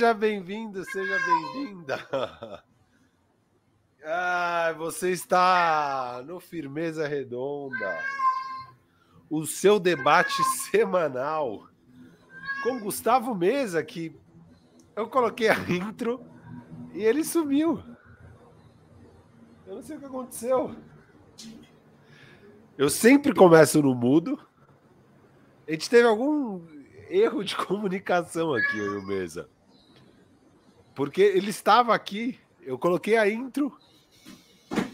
Seja bem-vindo, seja bem-vinda. Ah, você está no Firmeza Redonda, o seu debate semanal com Gustavo Mesa, que eu coloquei a intro e ele sumiu. Eu não sei o que aconteceu. Eu sempre começo no mudo. A gente teve algum erro de comunicação aqui, o Mesa. Porque ele estava aqui, eu coloquei a intro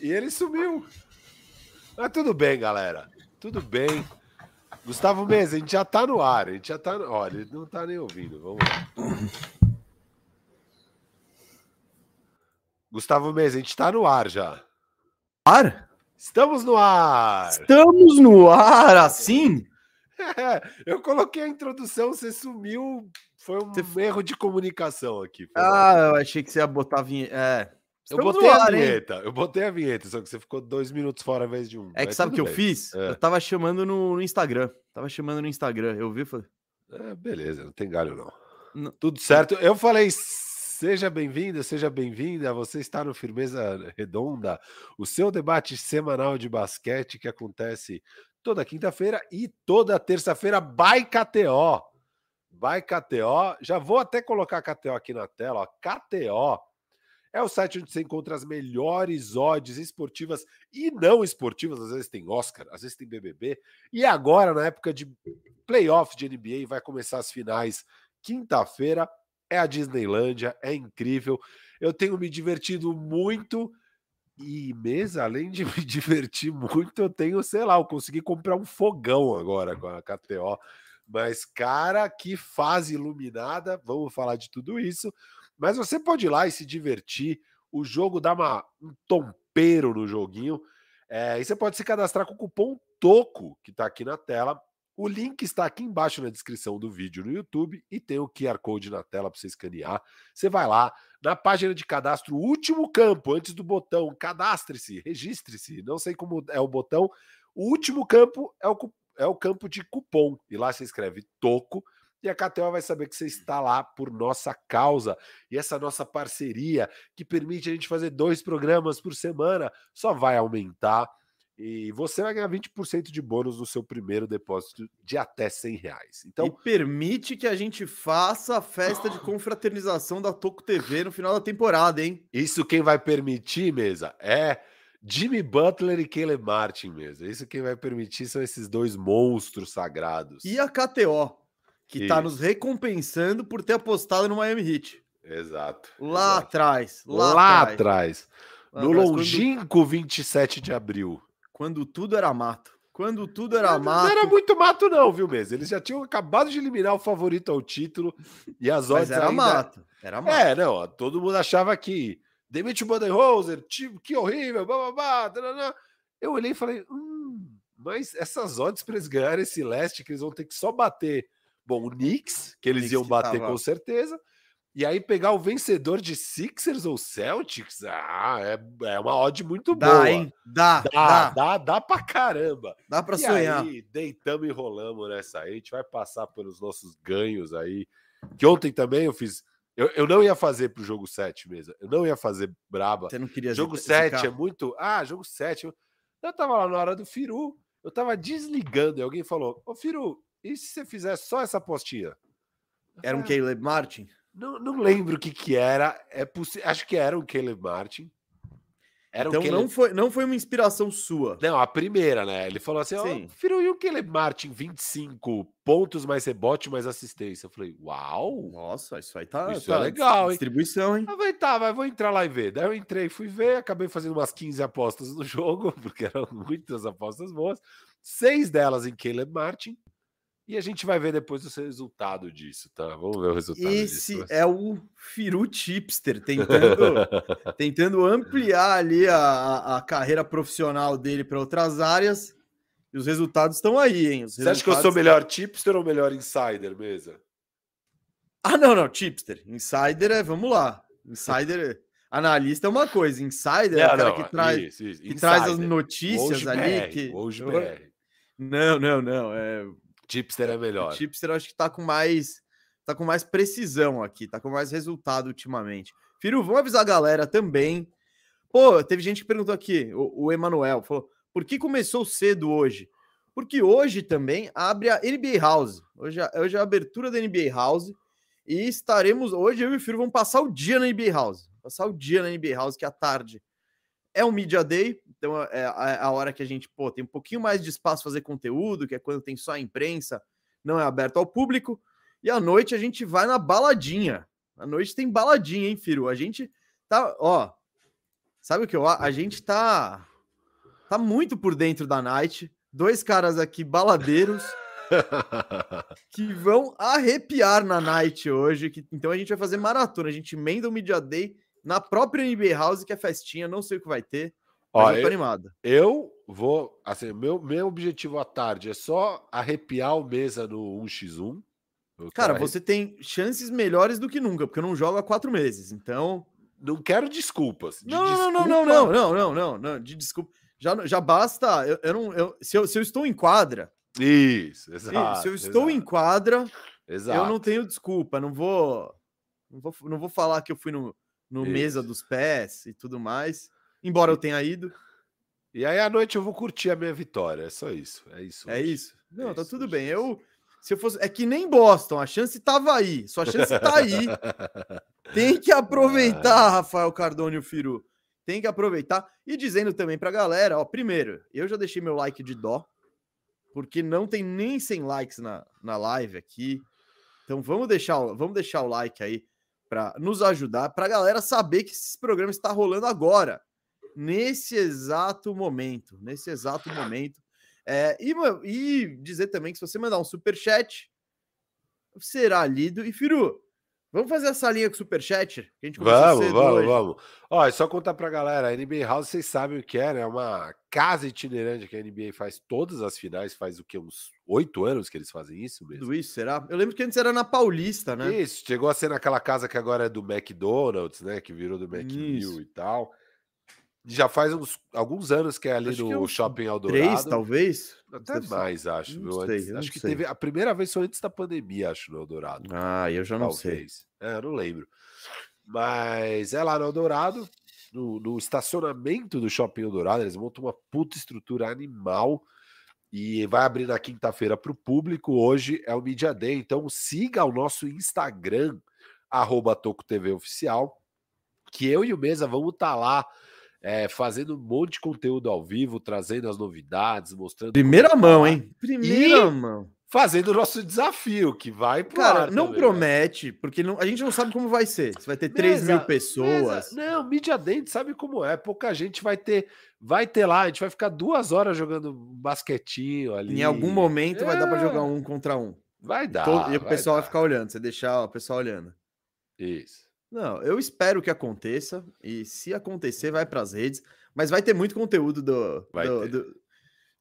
e ele sumiu. Mas tudo bem, galera. Tudo bem. Gustavo Mesa, a gente já tá no ar. A gente já tá. No... Olha, ele não tá nem ouvindo. Vamos lá. Gustavo Mesa, a gente tá no ar já. Ar? Estamos no ar! Estamos no ar, assim? É, eu coloquei a introdução, você sumiu. Foi um você... erro de comunicação aqui. Ah, eu achei que você ia botar a vinheta. É. Eu botei ar, a vinheta, hein? eu botei a vinheta, só que você ficou dois minutos fora ao invés de um. É que sabe o que bem. eu fiz? É. Eu tava chamando no, no, Instagram. Tava chamando no Instagram. Eu vi e falei. É, beleza, não tem galho, não. não. Tudo certo. Eu falei, seja bem-vinda, seja bem-vinda. Você está no Firmeza Redonda, o seu debate semanal de basquete que acontece toda quinta-feira e toda terça-feira, by KTO. By KTO. Já vou até colocar KTO aqui na tela, ó. KTO é o site onde você encontra as melhores odds esportivas e não esportivas. Às vezes tem Oscar, às vezes tem BBB. E agora, na época de playoff de NBA, vai começar as finais quinta-feira. É a Disneylândia, é incrível. Eu tenho me divertido muito. E além de me divertir muito, eu tenho, sei lá, eu consegui comprar um fogão agora com a KTO. Mas, cara, que fase iluminada! Vamos falar de tudo isso. Mas você pode ir lá e se divertir. O jogo dá uma, um tompeiro no joguinho. É, e você pode se cadastrar com o cupom TOCO, que está aqui na tela. O link está aqui embaixo na descrição do vídeo no YouTube e tem o QR Code na tela para você escanear. Você vai lá na página de cadastro, último campo, antes do botão cadastre-se, registre-se. Não sei como é o botão. O último campo é o, é o campo de cupom. E lá você escreve TOCO e a KTO vai saber que você está lá por nossa causa. E essa nossa parceria, que permite a gente fazer dois programas por semana, só vai aumentar. E você vai ganhar 20% de bônus no seu primeiro depósito de até 100 reais. Então, e permite que a gente faça a festa de confraternização da Toco TV no final da temporada, hein? Isso quem vai permitir, mesa, é Jimmy Butler e Caleb Martin mesmo. Isso quem vai permitir são esses dois monstros sagrados. E a KTO que está nos recompensando por ter apostado no Miami Heat. Exato. Lá exato. atrás. Lá, lá atrás. No longínquo quando... 27 de abril. Quando tudo era mato. Quando tudo era mato. Não era muito mato, não, viu, mesmo? Eles já tinham acabado de eliminar o favorito ao título e as odds. Mas era ainda... mato. Era mato. É, não. Todo mundo achava que demite o Budenholzer, que horrível, blá, blá, blá, Eu olhei e falei, hum, mas essas odds para eles ganharem esse leste, que eles vão ter que só bater Bom, o Knicks, que eles Knicks iam bater tava... com certeza. E aí pegar o vencedor de Sixers ou Celtics, ah, é, é uma odd muito dá, boa. Hein? Dá, dá, dá, dá, dá pra caramba. Dá pra e sonhar. Aí, deitamos e rolamos nessa aí. A gente vai passar pelos nossos ganhos aí. Que ontem também eu fiz. Eu, eu não ia fazer pro jogo 7 mesmo. Eu não ia fazer braba. Você não queria Jogo 7 é muito. Ah, jogo 7. Eu, tava lá na hora do Firu. Eu tava desligando e alguém falou: Ô Firu, e se você fizer só essa postinha? Era um Caleb Martin? Não, não lembro o que que era. É possi... Acho que era um Caleb Martin. Era então Caleb... não, foi, não foi uma inspiração sua. Não, a primeira, né? Ele falou assim: Sim. Oh, e o Caleb Martin, 25 pontos, mais rebote, mais assistência. Eu falei, uau! Nossa, isso aí tá, isso tá é legal, distribuição, hein? Eu falei, tá, mas vou entrar lá e ver. Daí eu entrei, fui ver, acabei fazendo umas 15 apostas no jogo, porque eram muitas apostas boas. Seis delas em Caleb Martin, e a gente vai ver depois o resultado disso, tá? Vamos ver o resultado Esse disso. é o Firu Chipster, tentando, tentando ampliar ali a, a carreira profissional dele para outras áreas. E os resultados estão aí, hein? Os Você acha que eu sou melhor tipster ou melhor insider, mesa? Ah, não, não, tipster. Insider é, vamos lá. Insider, analista é uma coisa, insider é o cara não, que, traz, isso, isso. que traz as notícias hoje ali. BR, que... Hoje BR. Não, não, não. É... Tipster é melhor. O tipster eu acho que tá com mais tá com mais precisão aqui, tá com mais resultado ultimamente. Firu, vamos avisar a galera também. Pô, teve gente que perguntou aqui, o, o Emanuel falou: por que começou cedo hoje? Porque hoje também abre a NBA House. Hoje, hoje é a abertura da NBA House. E estaremos. Hoje eu e o Firo vamos passar o dia na NBA House. Passar o dia na NBA House, que à tarde é um Media Day. Então é, é a, hora que a gente pô, tem um pouquinho mais de espaço fazer conteúdo, que é quando tem só a imprensa, não é aberto ao público. E à noite a gente vai na baladinha. À noite tem baladinha, hein, Firo? A gente tá, ó. Sabe o que eu A gente tá tá muito por dentro da night. Dois caras aqui baladeiros que vão arrepiar na night hoje. Que, então a gente vai fazer maratona. A gente emenda o Media Day na própria NBA House, que é festinha. Não sei o que vai ter. Ó, eu animado. Eu vou. Assim, meu, meu objetivo à tarde é só arrepiar o mesa no 1x1. Cara, você tem chances melhores do que nunca, porque eu não jogo há quatro meses. Então. Não quero desculpas. De não, desculpa... não, não, não, não, não, não, não, de desculpa. Já, já basta. Eu, eu não, eu, se, eu, se eu estou em quadra, isso, exato. Se eu estou exato. em quadra, exato. eu não tenho desculpa, não vou, não vou, não vou falar que eu fui no, no mesa dos pés e tudo mais, embora eu tenha ido. E aí à noite eu vou curtir a minha vitória, é só isso, é isso. É isso. Não, é tá isso, tudo bem. Eu se eu fosse, é que nem Boston, a chance tava aí, sua chance tá aí. Tem que aproveitar, Rafael Cardone e o Firu. Tem que aproveitar e dizendo também pra galera, ó, primeiro, eu já deixei meu like de dó, porque não tem nem 100 likes na, na live aqui. Então vamos deixar, vamos deixar o like aí para nos ajudar, para a galera saber que esse programa está rolando agora, nesse exato momento, nesse exato momento. É, e, e dizer também que se você mandar um super chat, será lido. E Firu, Vamos fazer essa linha com o Superchat? Que a gente vamos, vamos, hoje. vamos. Ó, é só contar pra galera, a NBA House, vocês sabem o que é, né? É uma casa itinerante que a NBA faz todas as finais, faz o que? Uns oito anos que eles fazem isso mesmo? Tudo isso, será? Eu lembro que antes era na Paulista, né? Isso, chegou a ser naquela casa que agora é do McDonald's, né? Que virou do McMill e tal. Já faz uns, alguns anos que é ali acho no é Shopping Eldorado. Três, talvez? Até mais, acho. Não sei, antes, acho que sei. teve a primeira vez foi antes da pandemia, acho, no Eldorado. Ah, eu já não talvez. sei. É, eu não lembro. Mas é lá no Eldorado, no, no estacionamento do Shopping Eldorado, eles montam uma puta estrutura animal e vai abrir na quinta-feira para o público. Hoje é o Media Day, então siga o nosso Instagram, arroba Oficial, que eu e o Mesa vamos estar tá lá é, fazendo um monte de conteúdo ao vivo, trazendo as novidades, mostrando. Primeira mão, hein? Primeira mão. Fazendo o nosso desafio, que vai pro Cara, não também, né? promete, né? porque não, a gente não sabe como vai ser. Se vai ter 3 mil pessoas. Mesa, não, mídia dente sabe como é. Pouca gente vai ter. Vai ter lá, a gente vai ficar duas horas jogando basquetinho ali. Em algum momento é. vai dar para jogar um contra um. Vai dar. Todo, e o pessoal dar. vai ficar olhando, você deixar o pessoal olhando. Isso. Não, eu espero que aconteça. E se acontecer, vai para as redes. Mas vai ter muito conteúdo do, do, do,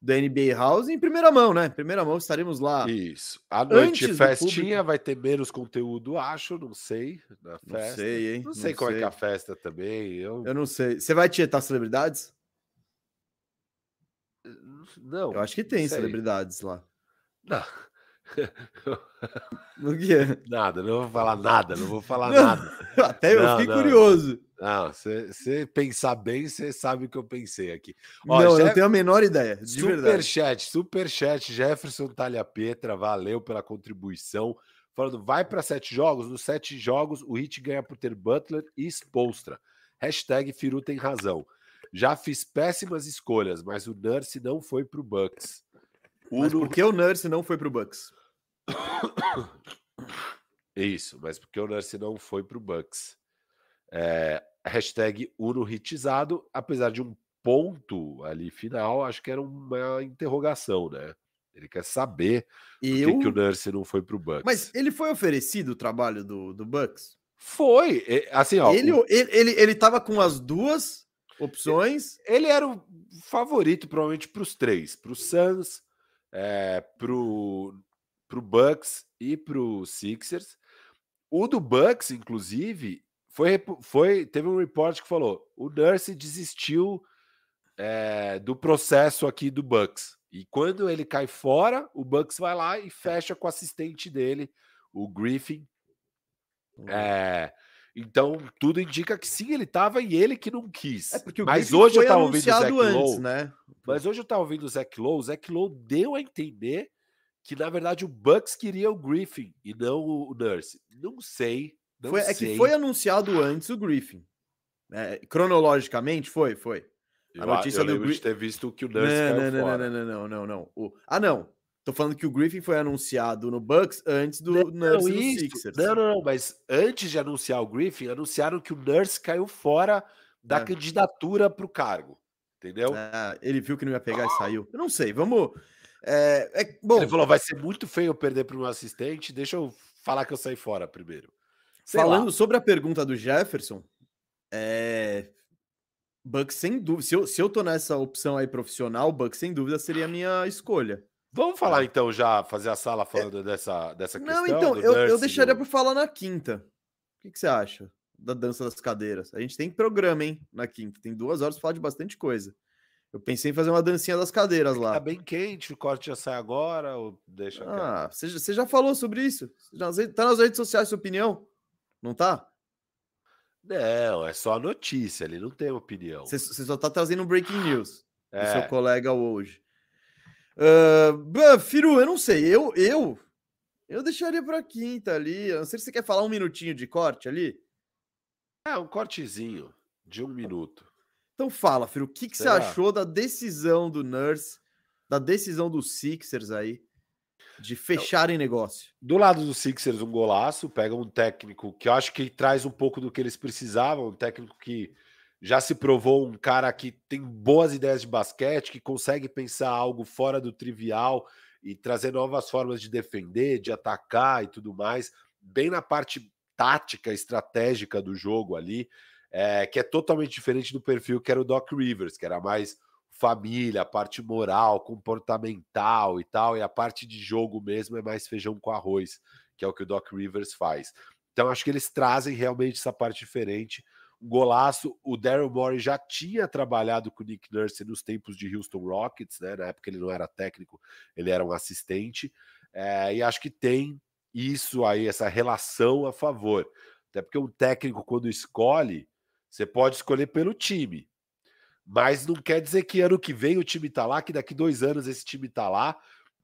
do, NBA House em primeira mão, né? Primeira mão, estaremos lá. Isso. A noite festinha vai ter menos conteúdo, acho, não sei. Na festa. Não sei, hein? Não sei não como sei. é que é a festa também. Eu, eu não sei. Você vai tietar celebridades? Não. Eu acho que tem celebridades lá. Não. O que é? Nada, não vou falar nada, não vou falar não, nada. Até eu não, fiquei não. curioso. Não, você pensar bem, você sabe o que eu pensei aqui. Ó, não, Jeff... não tenho a menor ideia. De super chat, super chat, Jefferson Talha Petra, valeu pela contribuição. Falando, vai para sete jogos. Nos sete jogos, o Hit ganha por ter Butler e Spolstra. Hashtag Firu tem razão. Já fiz péssimas escolhas, mas o Nurse não foi para o Bucks. Mas por que o Nurse não foi para o Bucks? Isso, mas porque o Nurse não foi para o Bucks. É, hashtag Uno hitizado, apesar de um ponto ali final, acho que era uma interrogação, né? Ele quer saber Eu... por que, que o Nurse não foi para o Bucks. Mas ele foi oferecido o trabalho do, do Bucks? Foi, assim, ó. Ele, o... ele, ele, ele tava com as duas opções. Ele era o favorito, provavelmente, para os três: para o Suns, é, pro, pro Bucks e pro Sixers. O do Bucks, inclusive, foi, foi teve um report que falou: o Nurse desistiu é, do processo aqui do Bucks. E quando ele cai fora, o Bucks vai lá e fecha com o assistente dele, o Griffin. Uhum. É, então, tudo indica que sim, ele estava e ele que não quis. É porque o mas Griffin hoje eu estava ouvindo o Zach antes, Lowe, né? Mas hoje eu estava ouvindo o Zach Lowe, o Zach Lowe deu a entender que, na verdade, o Bucks queria o Griffin e não o Nurse. Não sei. Não foi, sei. É que foi anunciado antes o Griffin. É, cronologicamente, foi, foi. A notícia eu do Griffin. ter visto que o Nurse não, não, não, não, não, não, não, não, O... Ah, não. Tô falando que o Griffin foi anunciado no Bucks antes do não, Nurse Sixers. Não, não, não, mas antes de anunciar o Griffin, anunciaram que o Nurse caiu fora da é. candidatura para o cargo. Entendeu? Ah, ele viu que não ia pegar e saiu. Eu não sei, vamos. É, é, bom, ele falou: vai ser muito feio eu perder para meu assistente, deixa eu falar que eu saí fora primeiro. Sei Falando lá. sobre a pergunta do Jefferson, é, Bucks sem dúvida. Se eu, se eu tô nessa opção aí profissional, Bucks sem dúvida seria a minha escolha. Vamos falar é. então já, fazer a sala falando é. dessa, dessa questão? Não, então, eu, eu deixaria do... para falar na quinta. O que, que, você acha da dança das cadeiras? A gente tem programa, hein, na quinta. Tem duas horas para falar de bastante coisa. Eu pensei em fazer uma dancinha das cadeiras lá. Tá bem quente, o corte já sai agora ou deixa Ah, você, você já falou sobre isso? Já, tá nas redes sociais sua opinião? Não tá? Não, é só a notícia, ele não tem opinião. Você, você só tá trazendo breaking news é. do seu colega hoje. Uh, Firu, eu não sei. Eu, eu, eu deixaria para quinta ali. não sei se você quer falar um minutinho de corte ali. É, um cortezinho de um minuto. Então fala, Firu, o que, que você achou da decisão do Nurse, da decisão dos Sixers aí, de fecharem negócio? Do lado dos Sixers, um golaço. Pega um técnico que eu acho que traz um pouco do que eles precisavam, um técnico que já se provou um cara que tem boas ideias de basquete, que consegue pensar algo fora do trivial e trazer novas formas de defender, de atacar e tudo mais, bem na parte tática, estratégica do jogo ali, é, que é totalmente diferente do perfil que era o Doc Rivers, que era mais família, a parte moral, comportamental e tal, e a parte de jogo mesmo é mais feijão com arroz, que é o que o Doc Rivers faz. Então acho que eles trazem realmente essa parte diferente golaço. O Daryl Morey já tinha trabalhado com o Nick Nurse nos tempos de Houston Rockets, né? Na época ele não era técnico, ele era um assistente. É, e acho que tem isso aí, essa relação a favor. Até porque um técnico, quando escolhe, você pode escolher pelo time. Mas não quer dizer que ano que vem o time tá lá, que daqui dois anos esse time tá lá.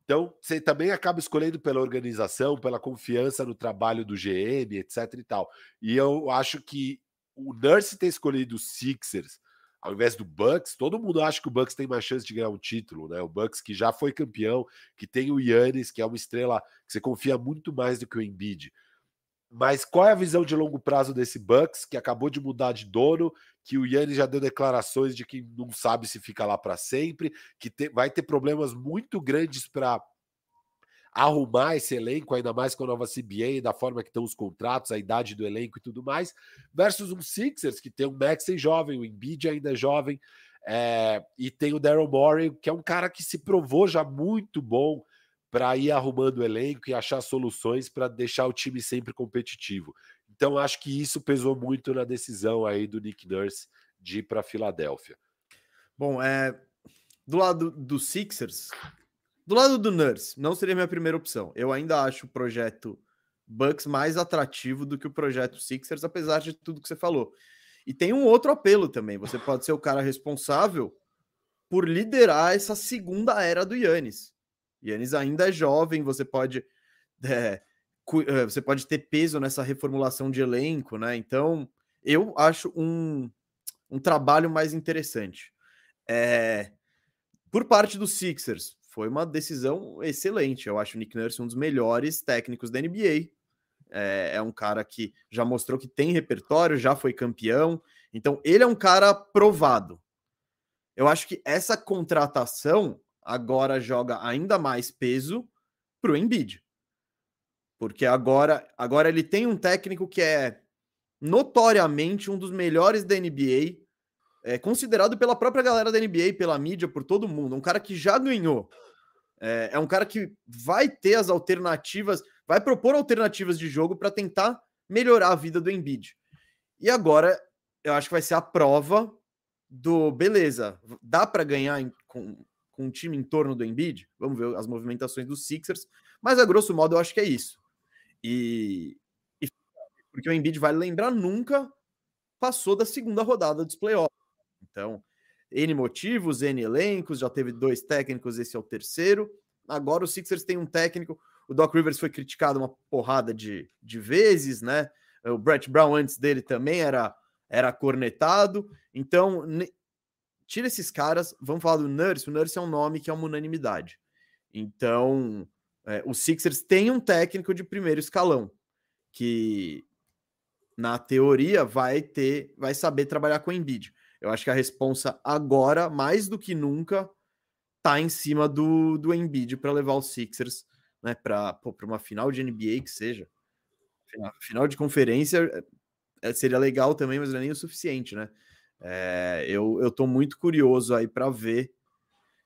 Então, você também acaba escolhendo pela organização, pela confiança no trabalho do GM, etc e tal. E eu acho que o Nurse ter escolhido os Sixers ao invés do Bucks, todo mundo acha que o Bucks tem mais chance de ganhar um título, né? O Bucks que já foi campeão, que tem o Yannis, que é uma estrela que você confia muito mais do que o Embiid. Mas qual é a visão de longo prazo desse Bucks, que acabou de mudar de dono, que o Yannis já deu declarações de que não sabe se fica lá para sempre, que te, vai ter problemas muito grandes para arrumar esse elenco, ainda mais com a nova CBA, da forma que estão os contratos, a idade do elenco e tudo mais, versus um Sixers, que tem um Maxey jovem, o Embiid ainda é jovem, é, e tem o Daryl Morey, que é um cara que se provou já muito bom para ir arrumando o elenco e achar soluções para deixar o time sempre competitivo. Então, acho que isso pesou muito na decisão aí do Nick Nurse de ir para Filadélfia. Bom, é, do lado do Sixers, do lado do Nurse, não seria minha primeira opção. Eu ainda acho o projeto Bucks mais atrativo do que o projeto Sixers, apesar de tudo que você falou. E tem um outro apelo também. Você pode ser o cara responsável por liderar essa segunda era do Yannis. Yannis ainda é jovem, você pode é, é, você pode ter peso nessa reformulação de elenco, né? Então, eu acho um, um trabalho mais interessante. É, por parte dos Sixers, foi uma decisão excelente. Eu acho o Nick Nurse um dos melhores técnicos da NBA. É, é, um cara que já mostrou que tem repertório, já foi campeão. Então, ele é um cara provado. Eu acho que essa contratação agora joga ainda mais peso para o Embiid. Porque agora, agora ele tem um técnico que é notoriamente um dos melhores da NBA, é considerado pela própria galera da NBA, pela mídia, por todo mundo. Um cara que já ganhou é, é um cara que vai ter as alternativas, vai propor alternativas de jogo para tentar melhorar a vida do Embiid. E agora eu acho que vai ser a prova do beleza, dá para ganhar em, com, com um time em torno do Embiid? Vamos ver as movimentações dos Sixers, mas a grosso modo eu acho que é isso. E, e porque o Embiid vai lembrar nunca passou da segunda rodada dos playoffs. Então, N motivos, N elencos, já teve dois técnicos, esse é o terceiro. Agora o Sixers tem um técnico. O Doc Rivers foi criticado uma porrada de, de vezes, né? O Brett Brown antes dele também era, era cornetado. Então, tira esses caras, vamos falar do Nurse. O Nurse é um nome que é uma unanimidade. Então, é, os Sixers têm um técnico de primeiro escalão que na teoria, vai ter, vai saber trabalhar com o Embiid. Eu acho que a responsa agora, mais do que nunca, tá em cima do, do Embiid para levar os Sixers né, para uma final de NBA que seja. Final de conferência é, seria legal também, mas não é nem o suficiente, né? É, eu, eu tô muito curioso aí para ver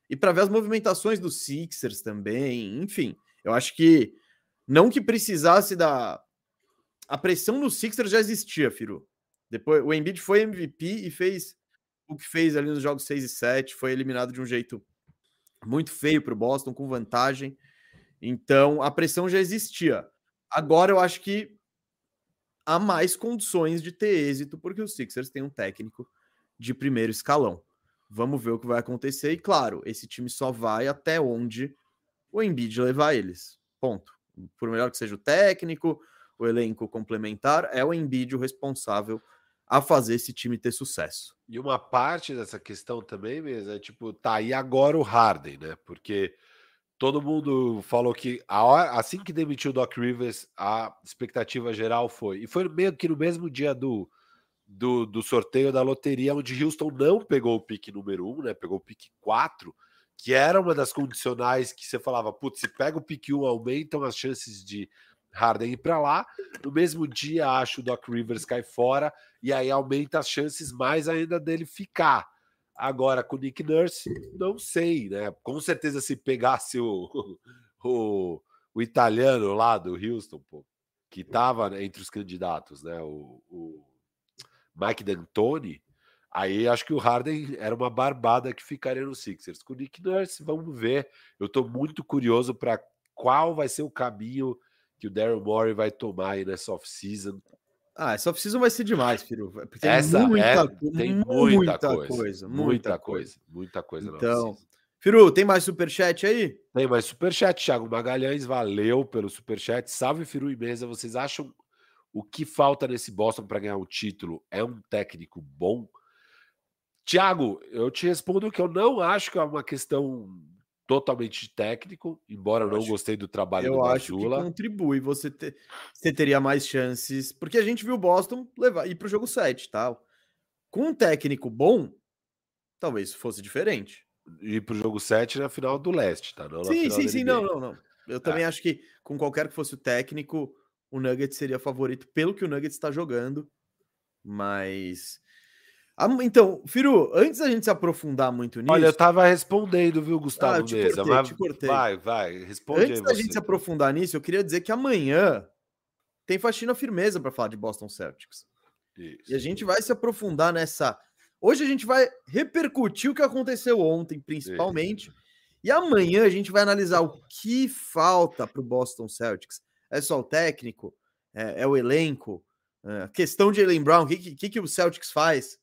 e para ver as movimentações dos Sixers também. Enfim, eu acho que não que precisasse da a pressão no Sixers já existia, Firu. Depois o Embiid foi MVP e fez o que fez ali nos jogos 6 e 7, foi eliminado de um jeito muito feio para o Boston, com vantagem. Então a pressão já existia. Agora eu acho que há mais condições de ter êxito, porque os Sixers têm um técnico de primeiro escalão. Vamos ver o que vai acontecer. E claro, esse time só vai até onde o Embiid levar eles. Ponto. Por melhor que seja o técnico, o elenco complementar, é o Embiid o responsável a fazer esse time ter sucesso. E uma parte dessa questão também mesmo é tipo, tá aí agora o Harden, né? Porque todo mundo falou que hora, assim que demitiu o Doc Rivers, a expectativa geral foi. E foi meio que no mesmo dia do, do, do sorteio da loteria, onde Houston não pegou o pique número 1, um, né? Pegou o pique 4, que era uma das condicionais que você falava, putz, se pega o pique 1, aumentam as chances de Harden ir para lá. No mesmo dia, acho o Doc Rivers cai fora e aí aumenta as chances mais ainda dele ficar. Agora, com o Nick Nurse, não sei, né? Com certeza, se pegasse o, o, o italiano lá do Houston, pô, que estava entre os candidatos, né? O, o Mike D'Antoni, aí acho que o Harden era uma barbada que ficaria no Sixers. Com o Nick Nurse, vamos ver. Eu estou muito curioso para qual vai ser o caminho que o Daryl Morey vai tomar aí nessa off-season. Ah, essa off-season vai ser demais, Firu. Tem essa muita, é, tem muita, muita coisa, coisa, Muita coisa. Muita coisa. Então, Firu, tem mais superchat aí? Tem mais superchat. Thiago Magalhães, valeu pelo superchat. Salve, Firu e Mesa. Vocês acham o que falta nesse Boston para ganhar o título é um técnico bom? Tiago, eu te respondo que eu não acho que é uma questão totalmente técnico, embora eu, não gostei do trabalho eu do acho que contribui, você, ter, você teria mais chances, porque a gente viu o Boston levar ir para o jogo 7, tal. Com um técnico bom, talvez fosse diferente. Ir para o jogo 7 na final do leste, tá? Não sim, sim, sim, não, não, não. Eu também é. acho que com qualquer que fosse o técnico, o Nuggets seria favorito pelo que o Nuggets está jogando, mas então, Firu, antes da gente se aprofundar muito nisso. Olha, eu tava respondendo, viu, Gustavo ah, Mesa? Cortei, mas... te cortei. Vai, vai, responde Antes da gente se aprofundar nisso, eu queria dizer que amanhã tem faxina firmeza para falar de Boston Celtics. Isso. E a gente vai se aprofundar nessa. Hoje a gente vai repercutir o que aconteceu ontem, principalmente. Isso. E amanhã a gente vai analisar o que falta para o Boston Celtics. É só o técnico? É, é o elenco? É, questão de Ellen Brown, o que, que, que o Celtics faz?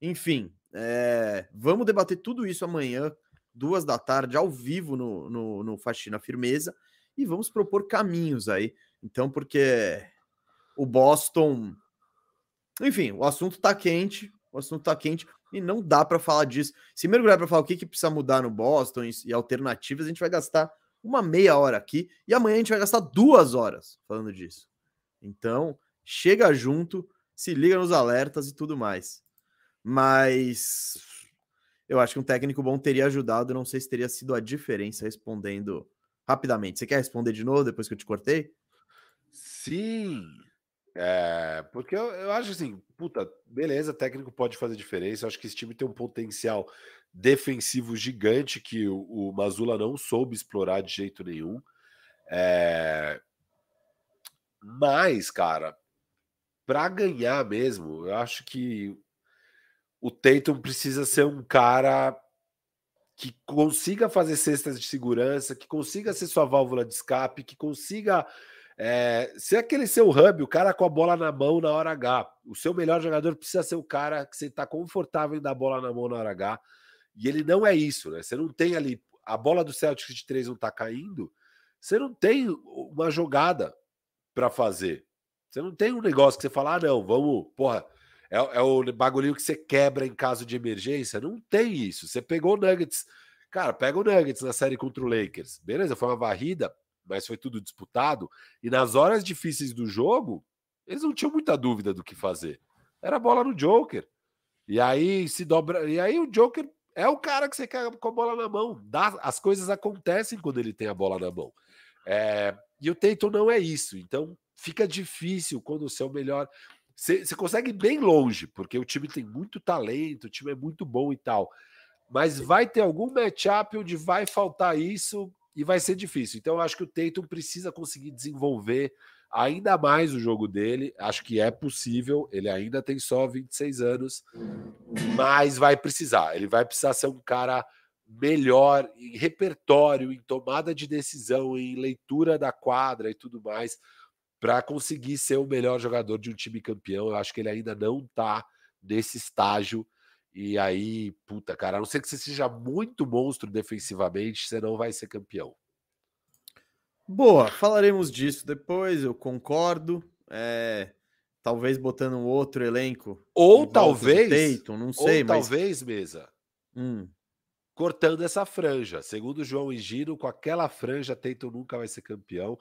Enfim, é, vamos debater tudo isso amanhã, duas da tarde, ao vivo no, no, no Faxina Firmeza, e vamos propor caminhos aí. Então, porque o Boston. Enfim, o assunto tá quente, o assunto tá quente e não dá para falar disso. Se mergulhar para falar o que, que precisa mudar no Boston e, e alternativas, a gente vai gastar uma meia hora aqui e amanhã a gente vai gastar duas horas falando disso. Então, chega junto, se liga nos alertas e tudo mais. Mas eu acho que um técnico bom teria ajudado. Não sei se teria sido a diferença respondendo rapidamente. Você quer responder de novo depois que eu te cortei? Sim. É, porque eu, eu acho assim, puta, beleza, técnico pode fazer diferença. Eu acho que esse time tem um potencial defensivo gigante que o, o Mazula não soube explorar de jeito nenhum. É... Mas, cara, para ganhar mesmo, eu acho que o Tatum precisa ser um cara que consiga fazer cestas de segurança, que consiga ser sua válvula de escape, que consiga é, ser aquele seu hub, o cara com a bola na mão na hora H. O seu melhor jogador precisa ser o cara que você está confortável em dar a bola na mão na hora H. E ele não é isso, né? Você não tem ali. A bola do Celtics de três não tá caindo, você não tem uma jogada para fazer. Você não tem um negócio que você fala, ah, não, vamos, porra, é, é o bagulho que você quebra em caso de emergência. Não tem isso. Você pegou o Nuggets. Cara, pega o Nuggets na série contra o Lakers. Beleza, foi uma varrida, mas foi tudo disputado. E nas horas difíceis do jogo, eles não tinham muita dúvida do que fazer. Era bola no Joker. E aí se dobra. E aí o Joker é o cara que você quer com a bola na mão. Dá... As coisas acontecem quando ele tem a bola na mão. É... E o Tatum não é isso. Então fica difícil quando o seu melhor. Você consegue ir bem longe, porque o time tem muito talento, o time é muito bom e tal. Mas vai ter algum matchup onde vai faltar isso e vai ser difícil. Então, eu acho que o Tatum precisa conseguir desenvolver ainda mais o jogo dele. Acho que é possível. Ele ainda tem só 26 anos, mas vai precisar. Ele vai precisar ser um cara melhor em repertório, em tomada de decisão, em leitura da quadra e tudo mais para conseguir ser o melhor jogador de um time campeão. Eu acho que ele ainda não está nesse estágio. E aí, puta, cara, a não ser que você seja muito monstro defensivamente, você não vai ser campeão. Boa, falaremos disso depois, eu concordo. É, talvez botando um outro elenco. Ou talvez. Tatum, não sei, ou mas... talvez, mesa. Hum. Cortando essa franja. Segundo João Higino, com aquela franja, Tatum nunca vai ser campeão.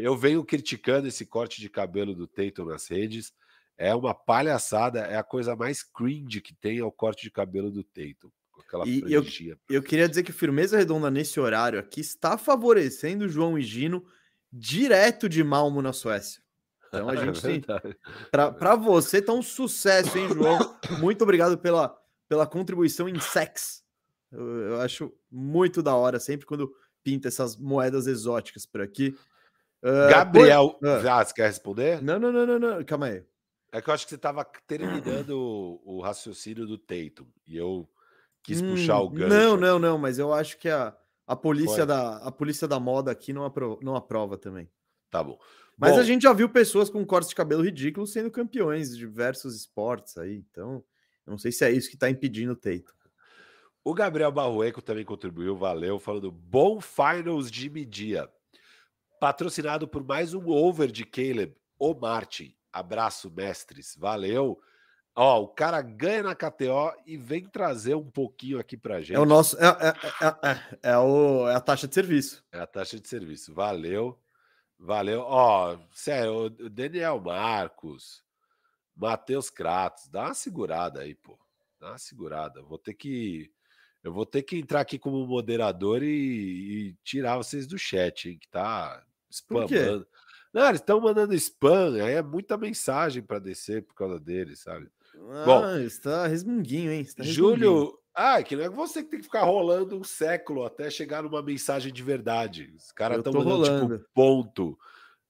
Eu venho criticando esse corte de cabelo do Tatum nas redes. É uma palhaçada, é a coisa mais cringe que tem é o corte de cabelo do Tatum. Aquela e eu, eu queria dizer que Firmeza Redonda nesse horário aqui está favorecendo o João Higino direto de Malmo na Suécia. Então a é gente tem. Para você, tá um sucesso, hein, João? Muito obrigado pela, pela contribuição em sex. Eu, eu acho muito da hora sempre quando pinta essas moedas exóticas por aqui. Uh, Gabriel, por... ah. você quer responder? Não, não, não, não, não, calma aí. É que eu acho que você estava terminando o, o, raciocínio do Tatum e eu quis hum, puxar o gancho. Não, não, não, mas eu acho que a, a polícia da a polícia da moda aqui não, aprova, não aprova também. Tá bom. Mas bom, a gente já viu pessoas com cortes de cabelo ridículos sendo campeões de diversos esportes aí, então eu não sei se é isso que está impedindo o Tatum. O Gabriel Barrueco também contribuiu, valeu, falando bom finals de media patrocinado por mais um over de Caleb, o Martin. Abraço, mestres. Valeu. Ó, o cara ganha na KTO e vem trazer um pouquinho aqui pra gente. É o nosso. É, é, é, é, é o, é a taxa de serviço. É a taxa de serviço. Valeu. Valeu. Ó, sério, o Daniel Marcos, Matheus Kratos, dá uma segurada aí, pô. Dá uma segurada. Vou ter que. Eu vou ter que entrar aqui como moderador e, e tirar vocês do chat, hein, que tá spamando. Não, eles estão mandando spam, aí é muita mensagem para descer por causa deles, sabe? Ah, Bom, está resmunguinho, hein? Está Júlio, ah, que não é você que tem que ficar rolando um século até chegar numa mensagem de verdade. Os caras estão mandando tipo, rolando. tipo ponto,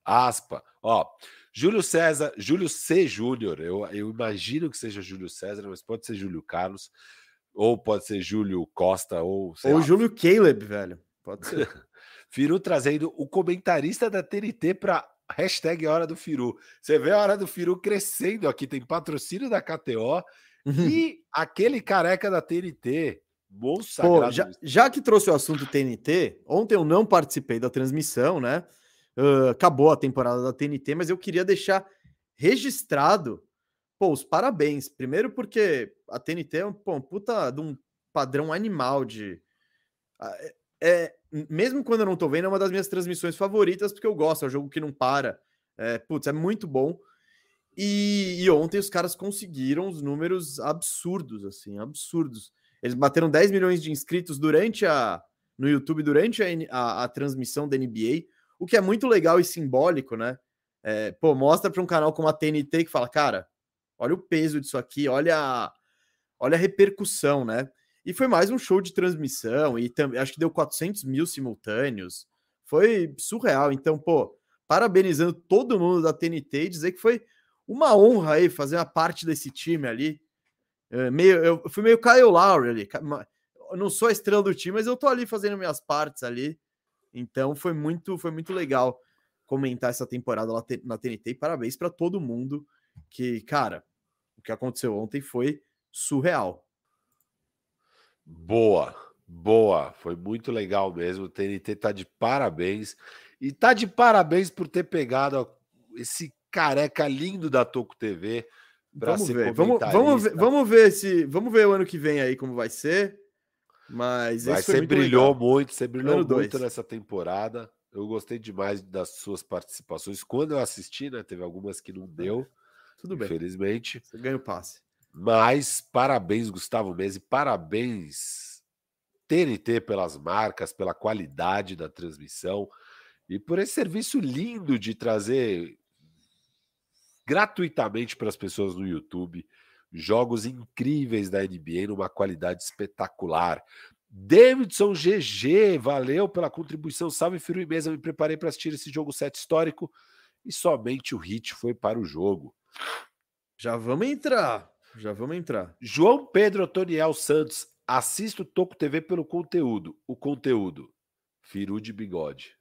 aspa. Ó, Júlio César, Júlio C. Júnior, eu, eu imagino que seja Júlio César, mas pode ser Júlio Carlos, ou pode ser Júlio Costa, ou. Ou lá. Júlio Caleb, velho. Pode ser. Firu trazendo o comentarista da TNT para hashtag Hora do Firu. Você vê a Hora do Firu crescendo aqui, tem patrocínio da KTO uhum. e aquele careca da TNT. Moça, Pô, já, já, que trouxe o assunto TNT, ontem eu não participei da transmissão, né? Uh, acabou a temporada da TNT, mas eu queria deixar registrado, pô, os parabéns. Primeiro porque a TNT é um, pô, um puta de um padrão animal de. É, é, mesmo quando eu não tô vendo, é uma das minhas transmissões favoritas, porque eu gosto, é um jogo que não para. É, putz, é muito bom. E, e, ontem os caras conseguiram os números absurdos, assim, absurdos. Eles bateram 10 milhões de inscritos durante a no YouTube, durante a, a, a transmissão da NBA, o que é muito legal e simbólico, né? É, pô, mostra para um canal como a TNT que fala, cara, olha o peso disso aqui, olha, olha a repercussão, né? E foi mais um show de transmissão, e acho que deu 400 mil simultâneos. Foi surreal. Então, pô, parabenizando todo mundo da TNT e dizer que foi uma honra aí fazer uma parte desse time ali. É, meio, eu fui meio Kyle Lowry ali. Eu não sou a estrela do time, mas eu tô ali fazendo minhas partes ali. Então foi muito, foi muito legal comentar essa temporada lá na TNT. E parabéns para todo mundo que, cara, o que aconteceu ontem foi surreal. Boa, boa. Foi muito legal mesmo. O TNT tá de parabéns. E tá de parabéns por ter pegado esse careca lindo da Toco TV. Vamos ver. Vamos, vamos ver, vamos ver se, vamos ver o ano que vem aí como vai ser. Mas Mas você brilhou legal. muito, você brilhou ano muito dois. nessa temporada. Eu gostei demais das suas participações. Quando eu assisti, né? Teve algumas que não deu. Tudo bem. Infelizmente. Você ganha o passe. Mas parabéns, Gustavo Mese. Parabéns, TNT, pelas marcas, pela qualidade da transmissão e por esse serviço lindo de trazer gratuitamente para as pessoas no YouTube jogos incríveis da NBA numa qualidade espetacular. Davidson GG, valeu pela contribuição. Salve, Firu e Mesa. Me preparei para assistir esse jogo set histórico e somente o hit foi para o jogo. Já vamos entrar. Já vamos entrar. João Pedro Antoniel Santos. Assisto Toco TV pelo conteúdo. O conteúdo. Firu de bigode.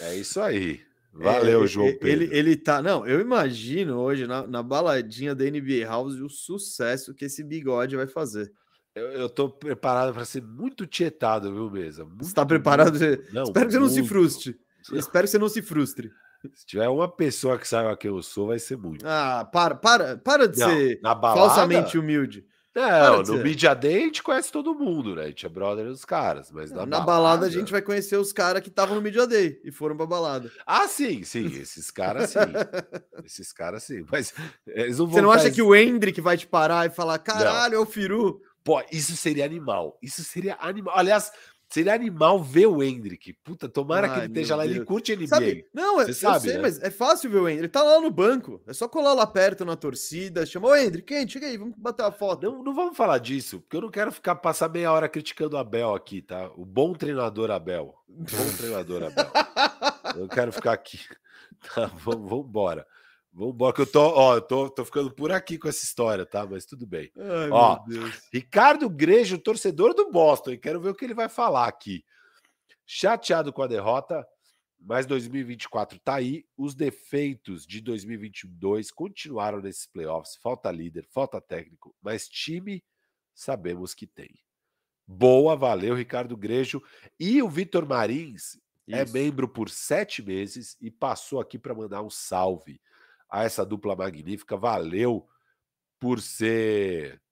Ah, é isso aí. Valeu, é, João Pedro. Ele, ele tá. Não, eu imagino hoje na, na baladinha da NBA House o sucesso que esse bigode vai fazer. Eu, eu tô preparado para ser muito tietado, viu, Mesa? Muito, você tá preparado? Muito... Não, Espero que você não se frustre. Espero que você não se frustre. Se tiver uma pessoa que saiba quem eu sou, vai ser muito. Ah, para, para, para de não, ser balada, falsamente humilde. Não, no Media Day a gente conhece todo mundo, né? A gente é brother dos caras, mas na, na balada... balada... a gente vai conhecer os caras que estavam no Media Day e foram pra balada. Ah, sim, sim, esses caras sim. esses caras sim, mas eles não vão Você não acha que o Hendrick vai te parar e falar, caralho, não. é o Firu? Pô, isso seria animal. Isso seria animal. Aliás, Seria animal ver o Hendrick. Puta, tomara Ai, que ele esteja lá. Deus. Ele curte NBA. Sabe? Não, Você eu sabe, sei, né? mas é fácil ver o Hendrick. Ele tá lá no banco. É só colar lá perto na torcida. Chamou o Hendrick. Quem? Chega aí, vamos bater uma foto. Não, não vamos falar disso, porque eu não quero ficar passar meia hora criticando o Abel aqui, tá? O bom treinador Abel. O bom treinador Abel. eu quero ficar aqui. Tá, vamos, vamos embora. Vamos embora, que eu tô, ó, eu tô, tô ficando por aqui com essa história, tá? Mas tudo bem. Ai, ó, Ricardo Grejo, torcedor do Boston, e quero ver o que ele vai falar aqui. Chateado com a derrota, mas 2024 tá aí. Os defeitos de 2022 continuaram nesses playoffs. Falta líder, falta técnico, mas time sabemos que tem. Boa, valeu, Ricardo Grejo. E o Vitor Marins é Isso. é membro por sete meses e passou aqui para mandar um salve a essa dupla magnífica. Valeu por ser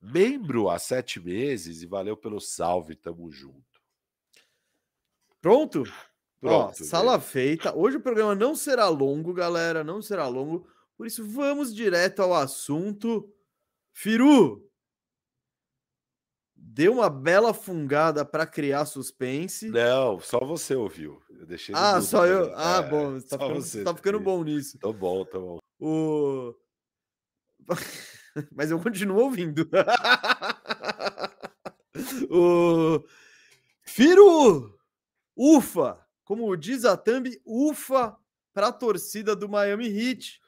membro há sete meses e valeu pelo salve. Tamo junto. Pronto? Pronto. Ó, sala feita. Hoje o programa não será longo, galera. Não será longo. Por isso, vamos direto ao assunto. Firu, deu uma bela fungada para criar suspense. Não, só você ouviu. Eu deixei. Ah, só eu. Ah, é, bom. Tá ficando, você, tá ficando bom nisso. Tô bom, tô bom. O... Mas eu continuo ouvindo. o Firo, ufa, como diz a Thumb, ufa para a torcida do Miami Heat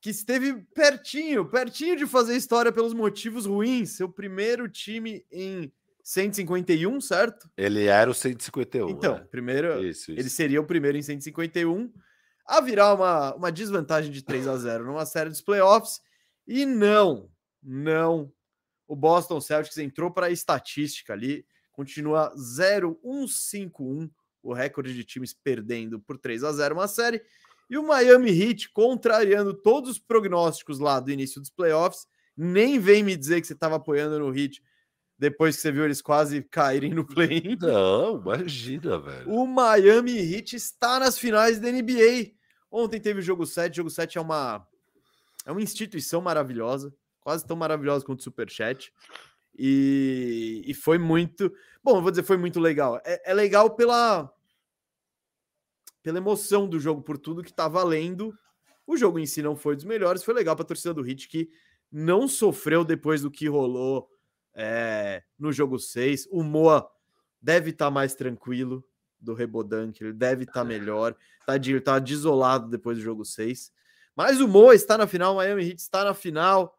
que esteve pertinho, pertinho de fazer história pelos motivos ruins. Seu primeiro time em 151, certo? Ele era o 151. Então, né? primeiro, isso, isso. ele seria o primeiro em 151 a virar uma, uma desvantagem de 3 a 0 numa série dos playoffs. E não, não. O Boston Celtics entrou para a estatística ali, continua 0-1-5-1, o recorde de times perdendo por 3 a 0 uma série. E o Miami Heat, contrariando todos os prognósticos lá do início dos playoffs, nem vem me dizer que você estava apoiando no Heat depois que você viu eles quase caírem no play-in. Não, imagina, velho. O Miami Heat está nas finais da NBA. Ontem teve o jogo 7. O jogo 7 é uma é uma instituição maravilhosa, quase tão maravilhosa quanto o Superchat. E, e foi muito. Bom, vou dizer, foi muito legal. É, é legal pela pela emoção do jogo, por tudo que tá valendo. O jogo em si não foi dos melhores, foi legal para a torcida do Hit que não sofreu depois do que rolou é, no jogo 6. O Moa deve estar tá mais tranquilo, do Rebodan, que ele deve estar tá melhor. Tadinho, tá desolado depois do jogo 6. Mas o Moa está na final, o Miami Heat está na final.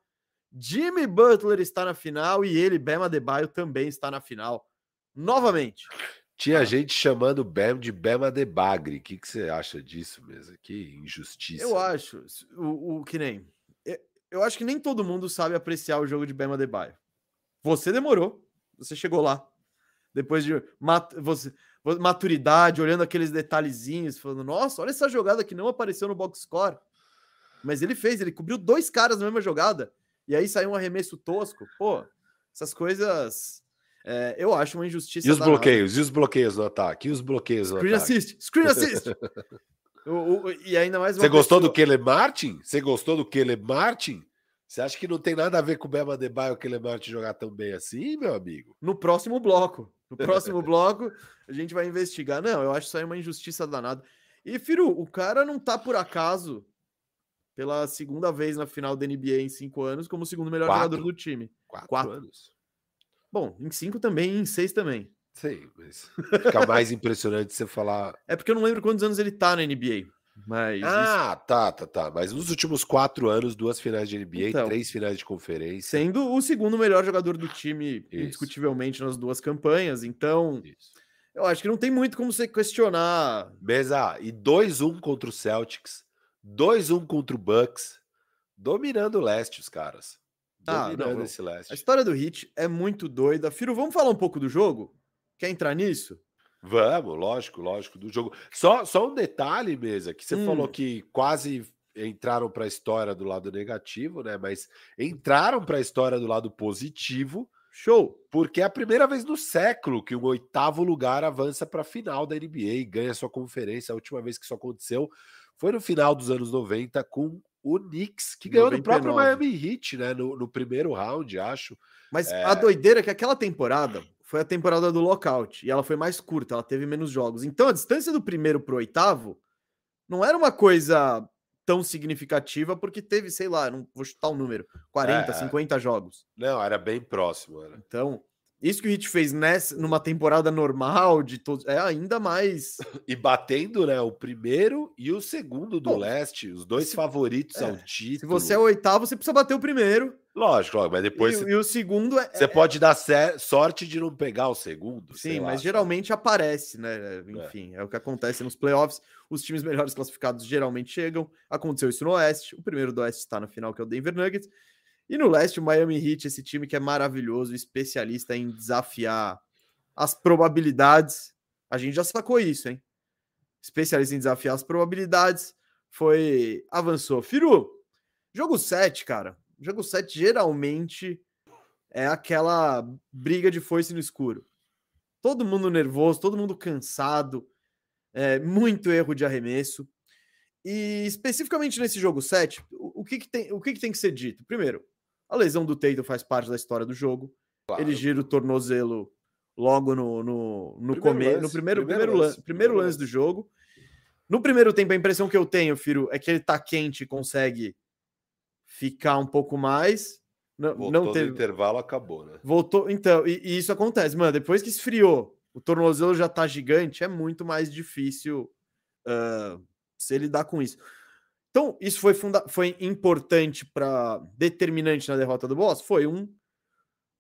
Jimmy Butler está na final e ele, Bema Adebayo, também está na final. Novamente. Tinha gente chamando o Bam de Bema de Bagre. O que, que você acha disso mesmo? Que injustiça. Eu acho, o, o que nem. Eu acho que nem todo mundo sabe apreciar o jogo de Bema de Baio. Você demorou. Você chegou lá. Depois de mat você, maturidade, olhando aqueles detalhezinhos, falando: Nossa, olha essa jogada que não apareceu no box score. Mas ele fez, ele cobriu dois caras na mesma jogada. E aí saiu um arremesso tosco. Pô, essas coisas é, eu acho uma injustiça. E os danada. bloqueios? E os bloqueios no ataque? E os bloqueios no Screen ataque? assist! Screen assist! o, o, e ainda mais Você gostou do Kele Martin? Você gostou do Kele Martin? Você acha que não tem nada a ver com o Bema Debaio o Kele Martin jogar tão bem assim, meu amigo? No próximo bloco. No próximo bloco, a gente vai investigar. Não, eu acho isso aí uma injustiça danada. E, Firu, o cara não tá por acaso pela segunda vez na final da NBA em cinco anos como o segundo melhor Quatro. jogador do time. Quatro, Quatro. anos. Bom, em cinco também, em seis também. Sim, mas fica mais impressionante você falar. É porque eu não lembro quantos anos ele tá na NBA. Mas ah, isso... tá, tá, tá. Mas nos últimos quatro anos, duas finais de NBA, então, três finais de conferência. Sendo o segundo melhor jogador do time, isso. indiscutivelmente, nas duas campanhas. Então, isso. eu acho que não tem muito como você questionar. Mesa, e 2-1 contra o Celtics, 2-1 contra o Bucks, dominando o leste, os caras. Ah, não, esse leste. A história do Hit é muito doida. Firo, vamos falar um pouco do jogo? Quer entrar nisso? Vamos, lógico, lógico, do jogo. Só, só um detalhe, mesa, que você hum. falou que quase entraram para a história do lado negativo, né? Mas entraram para a história do lado positivo. Show! Porque é a primeira vez no século que o oitavo lugar avança para a final da NBA e ganha sua conferência. A última vez que isso aconteceu foi no final dos anos 90 com o Knicks, que ganhou 99. do próprio Miami Heat, né? No, no primeiro round, acho. Mas é... a doideira é que aquela temporada foi a temporada do lockout e ela foi mais curta, ela teve menos jogos. Então a distância do primeiro pro oitavo não era uma coisa tão significativa porque teve, sei lá, não vou chutar o um número, 40, é, 50 jogos. Não, era bem próximo. Era. Então, isso que o Hit fez nessa, numa temporada normal de todos é ainda mais. E batendo, né? O primeiro e o segundo do Bom, leste, os dois se, favoritos é, ao título. Se você é o oitavo, você precisa bater o primeiro. Lógico, lógico mas depois. E, você, e o segundo é. Você é, pode dar sorte de não pegar o segundo. Sim, mas lá, geralmente aparece, né? É. Enfim, é. é o que acontece nos playoffs. Os times melhores classificados geralmente chegam. Aconteceu isso no Oeste. O primeiro do Oeste está na final, que é o Denver Nuggets. E no leste, o Miami Heat, esse time que é maravilhoso, especialista em desafiar as probabilidades. A gente já sacou isso, hein? Especialista em desafiar as probabilidades. Foi. Avançou. Firu, jogo 7, cara. Jogo 7 geralmente é aquela briga de foice no escuro. Todo mundo nervoso, todo mundo cansado, é, muito erro de arremesso. E especificamente nesse jogo 7, o, o, que, que, tem, o que, que tem que ser dito? Primeiro, a lesão do Tatum faz parte da história do jogo. Claro. Ele gira o tornozelo logo no, no, no começo, no primeiro, primeiro, primeiro, lance, primeiro lance do jogo. No primeiro tempo, a impressão que eu tenho, Firo, é que ele tá quente e consegue ficar um pouco mais. Não, Voltou não teve... intervalo, acabou, né? Voltou, então, e, e, isso acontece, mano. Depois que esfriou, o tornozelo já tá gigante, é muito mais difícil uh, se lidar com isso. Então, isso foi, funda foi importante para determinante na derrota do Boss? Foi um,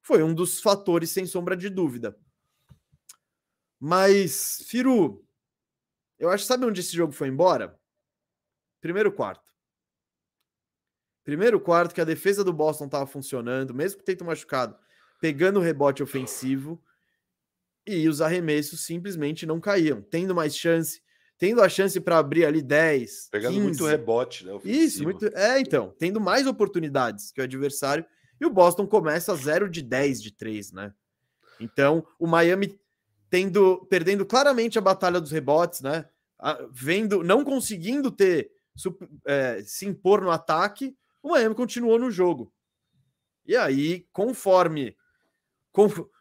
foi um dos fatores, sem sombra de dúvida. Mas, Firu, eu acho, sabe onde esse jogo foi embora? Primeiro quarto. Primeiro quarto que a defesa do Boston estava funcionando, mesmo que tenha machucado, pegando o rebote ofensivo e os arremessos simplesmente não caíam, tendo mais chance, tendo a chance para abrir ali 10. Pegando 15. muito rebote, né? Ofensivo. Isso, muito. É, então, tendo mais oportunidades que o adversário. E o Boston começa 0 de 10 de 3, né? Então, o Miami tendo perdendo claramente a batalha dos rebotes, né? vendo, não conseguindo ter é, se impor no ataque, o Miami continuou no jogo. E aí, conforme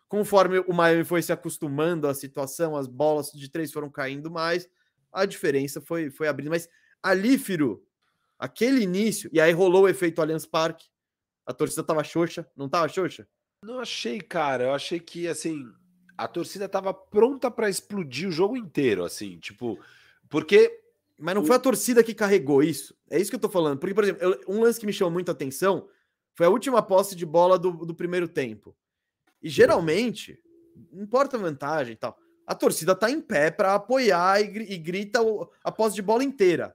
conforme o Miami foi se acostumando à situação, as bolas de três foram caindo mais, a diferença foi, foi abrindo. Mas ali, Firu, aquele início, e aí rolou o efeito Allianz Parque, a torcida tava xoxa, não tava xoxa? Não achei, cara. Eu achei que, assim, a torcida tava pronta para explodir o jogo inteiro, assim, tipo, porque. Mas não foi a torcida que carregou isso. É isso que eu tô falando. Porque, por exemplo, eu, um lance que me chamou muita atenção foi a última posse de bola do, do primeiro tempo. E geralmente, não importa a vantagem e tal, a torcida tá em pé para apoiar e, e grita a posse de bola inteira.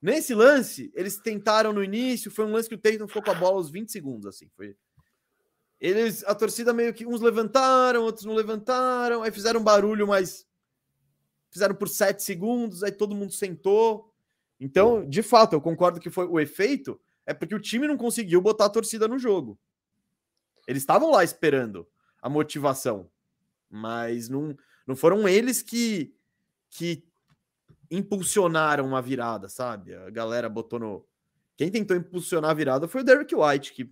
Nesse lance, eles tentaram no início, foi um lance que o Tatum ficou com a bola aos 20 segundos, assim, foi eles, a torcida meio que uns levantaram, outros não levantaram, aí fizeram barulho, mas fizeram por sete segundos, aí todo mundo sentou. Então, de fato, eu concordo que foi o efeito, é porque o time não conseguiu botar a torcida no jogo. Eles estavam lá esperando a motivação, mas não, não foram eles que, que impulsionaram uma virada, sabe? A galera botou no. Quem tentou impulsionar a virada foi o Derek White, que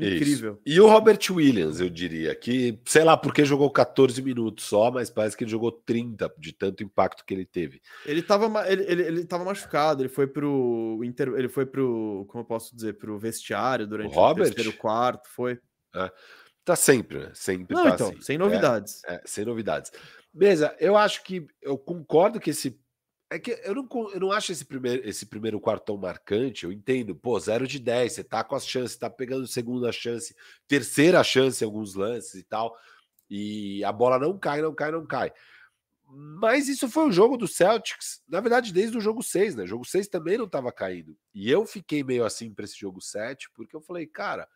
Incrível. Isso. E o Robert Williams, eu diria, que sei lá porque jogou 14 minutos só, mas parece que ele jogou 30 de tanto impacto que ele teve. Ele estava ele, ele, ele machucado, ele foi pro inter, ele foi pro, como eu posso dizer, pro vestiário durante o, o terceiro quarto, foi. É. Tá sempre, né? Sempre Não, tá então, assim. sem novidades. É, é, sem novidades. Beleza, eu acho que eu concordo que esse é que eu não, eu não acho esse primeiro, esse primeiro quarto tão marcante. Eu entendo, pô, 0 de 10, você tá com as chances, tá pegando segunda chance, terceira chance em alguns lances e tal. E a bola não cai, não cai, não cai. Mas isso foi o jogo do Celtics, na verdade, desde o jogo 6, né? O jogo 6 também não estava caindo. E eu fiquei meio assim para esse jogo 7, porque eu falei, cara,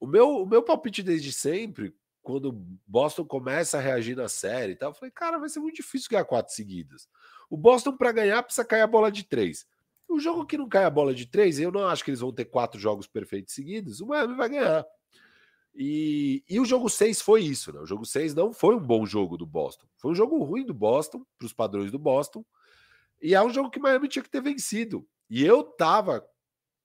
o meu, o meu palpite desde sempre, quando Boston começa a reagir na série e tal, eu falei, cara, vai ser muito difícil ganhar quatro seguidas. O Boston, para ganhar, precisa cair a bola de três. O jogo que não cai a bola de três, eu não acho que eles vão ter quatro jogos perfeitos seguidos. O Miami vai ganhar. E, e o jogo 6 foi isso, né? O jogo 6 não foi um bom jogo do Boston. Foi um jogo ruim do Boston, para os padrões do Boston. E é um jogo que Miami tinha que ter vencido. E eu tava.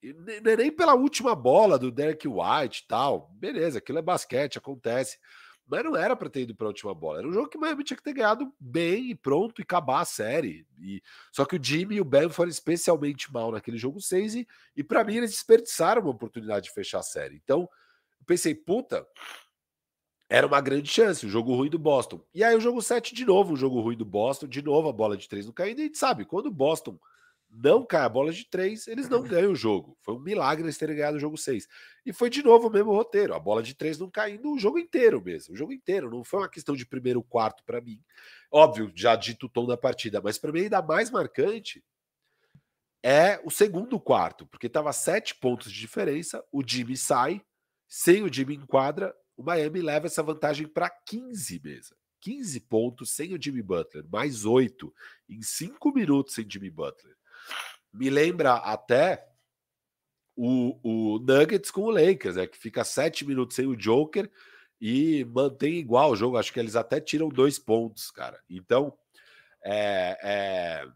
É nem pela última bola do Derek White tal. Beleza, aquilo é basquete, acontece. Mas não era para ter ido para a última bola. Era um jogo que Miami tinha que ter ganhado bem e pronto e acabar a série. E, só que o Jimmy e o Ben foram especialmente mal naquele jogo 6 e, e para mim eles desperdiçaram uma oportunidade de fechar a série. Então, eu pensei, puta, era uma grande chance, o jogo ruim do Boston. E aí o jogo 7 de novo, o jogo ruim do Boston, de novo a bola de três não caindo. E a gente sabe, quando o Boston não cai a bola de três, eles não ganham o jogo. Foi um milagre eles terem ganhado o jogo seis. E foi de novo o mesmo roteiro. A bola de três não caindo o jogo inteiro mesmo. O jogo inteiro. Não foi uma questão de primeiro quarto para mim. Óbvio, já dito o tom da partida, mas para mim ainda mais marcante é o segundo quarto, porque estava sete pontos de diferença. O Jimmy sai, sem o Jimmy enquadra, o Miami leva essa vantagem para 15 mesmo. 15 pontos sem o Jimmy Butler, mais 8 em 5 minutos sem Jimmy Butler. Me lembra até o, o Nuggets com o Lakers, é que fica sete minutos sem o Joker e mantém igual o jogo. Acho que eles até tiram dois pontos, cara. Então, é, é...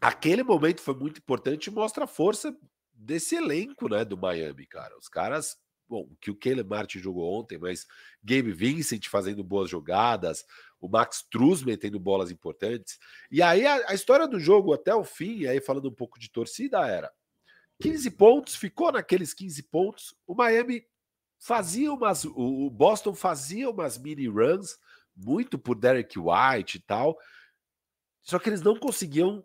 aquele momento foi muito importante e mostra a força desse elenco, né, do Miami, cara. Os caras, bom, que o Caleb Martin jogou ontem, mas Gabe Vincent fazendo boas jogadas, o Max Truz metendo bolas importantes. E aí a, a, história do jogo até o fim, aí falando um pouco de torcida, era 15 pontos, ficou naqueles 15 pontos. O Miami fazia umas. O Boston fazia umas mini runs, muito por Derek White e tal. Só que eles não conseguiam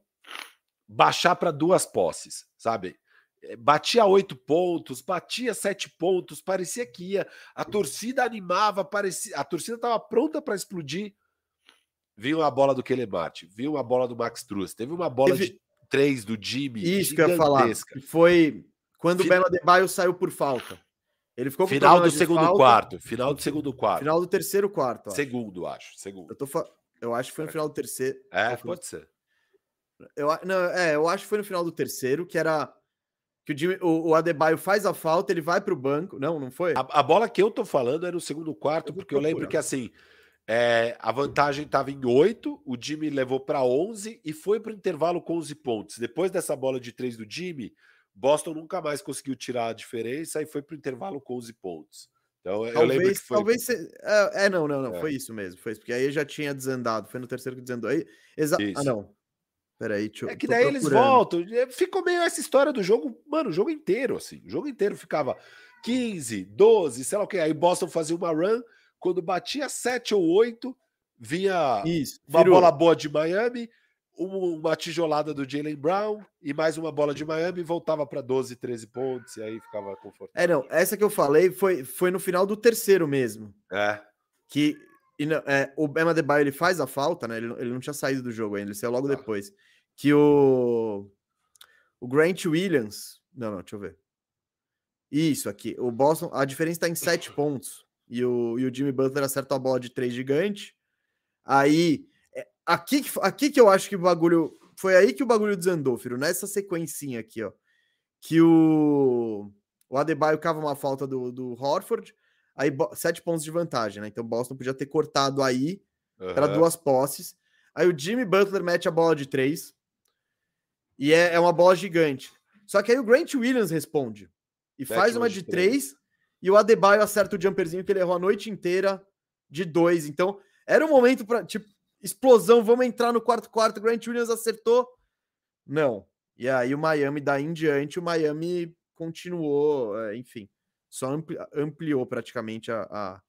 baixar para duas posses, sabe? Eh, batia oito pontos, batia sete pontos, parecia que ia. A torcida animava, parecia, a torcida estava pronta para explodir viu a bola do Kelemate, viu a bola do Max Truss, teve uma bola teve... de três do Jimmy. Isso que eu ia falar. Foi quando Fin... o Belo Adebayo saiu por falta. Ele ficou final do segundo falta, quarto, final do segundo quarto. Final do terceiro quarto. Acho. Segundo, acho. Segundo. Eu, tô fa... eu acho que foi no final do terceiro. É, pode ser. Eu, não, é, eu acho que foi no final do terceiro, que era que o, Jimmy, o, o Adebayo faz a falta, ele vai para o banco. Não, não foi? A, a, bola que eu tô falando é no segundo quarto, eu porque eu lembro que assim, é, a vantagem estava em 8, o Jimmy levou para 11 e foi para o intervalo com 11 pontos. Depois dessa bola de 3 do Jimmy, Boston nunca mais conseguiu tirar a diferença e foi para o intervalo com 11 pontos. Então talvez, eu lembro que foi. Talvez se... é, é, não, não, não. É. Foi isso mesmo. Foi isso, porque aí já tinha desandado. Foi no terceiro que desandou. Aí, exa... Ah, não. Peraí, deixa eu. É que daí procurando. eles voltam. É, ficou meio essa história do jogo, mano, o jogo inteiro, assim. O jogo inteiro ficava 15, 12, sei lá o que. Aí Boston fazia uma run Quando batia 7 ou 8, vinha Isso, uma bola boa de Miami, uma tijolada do Jalen Brown e mais uma bola de Miami voltava para 12, 13 pontos e aí ficava confortável. É, não, essa que eu falei foi, foi no final do terceiro mesmo. É. Que e, é, o Bema Debaio ele faz a falta, né? Ele, ele não tinha saído do jogo ainda, ele saiu logo ah. depois. Que o, o Grant Williams. Não, não, deixa eu ver. Isso aqui. O Boston, a diferença está em 7 pontos. E o, e o Jimmy Butler acerta a bola de 3 gigante. Aí Aqui, aqui que eu acho que o bagulho. Foi aí que o bagulho desandou, filho. Nessa sequencinha aqui, ó. Que o. O Adebayo cava uma falta do, do Horford. Aí, sete pontos de vantagem, né? Então o Boston podia ter cortado aí uhum. para duas posses. Aí o Jimmy Butler mete a bola de três. E é, é uma bola gigante. Só que aí o Grant Williams responde. E faz uma de três. três. E o Adebayo acerta o jumperzinho que ele errou a noite inteira de dois. Então, era um momento para tipo, explosão, vamos entrar no quarto quarto, Grant Williams acertou. Não. E aí o Miami, daí em diante, o Miami continuou, é, enfim, só ampli ampliou praticamente a, a,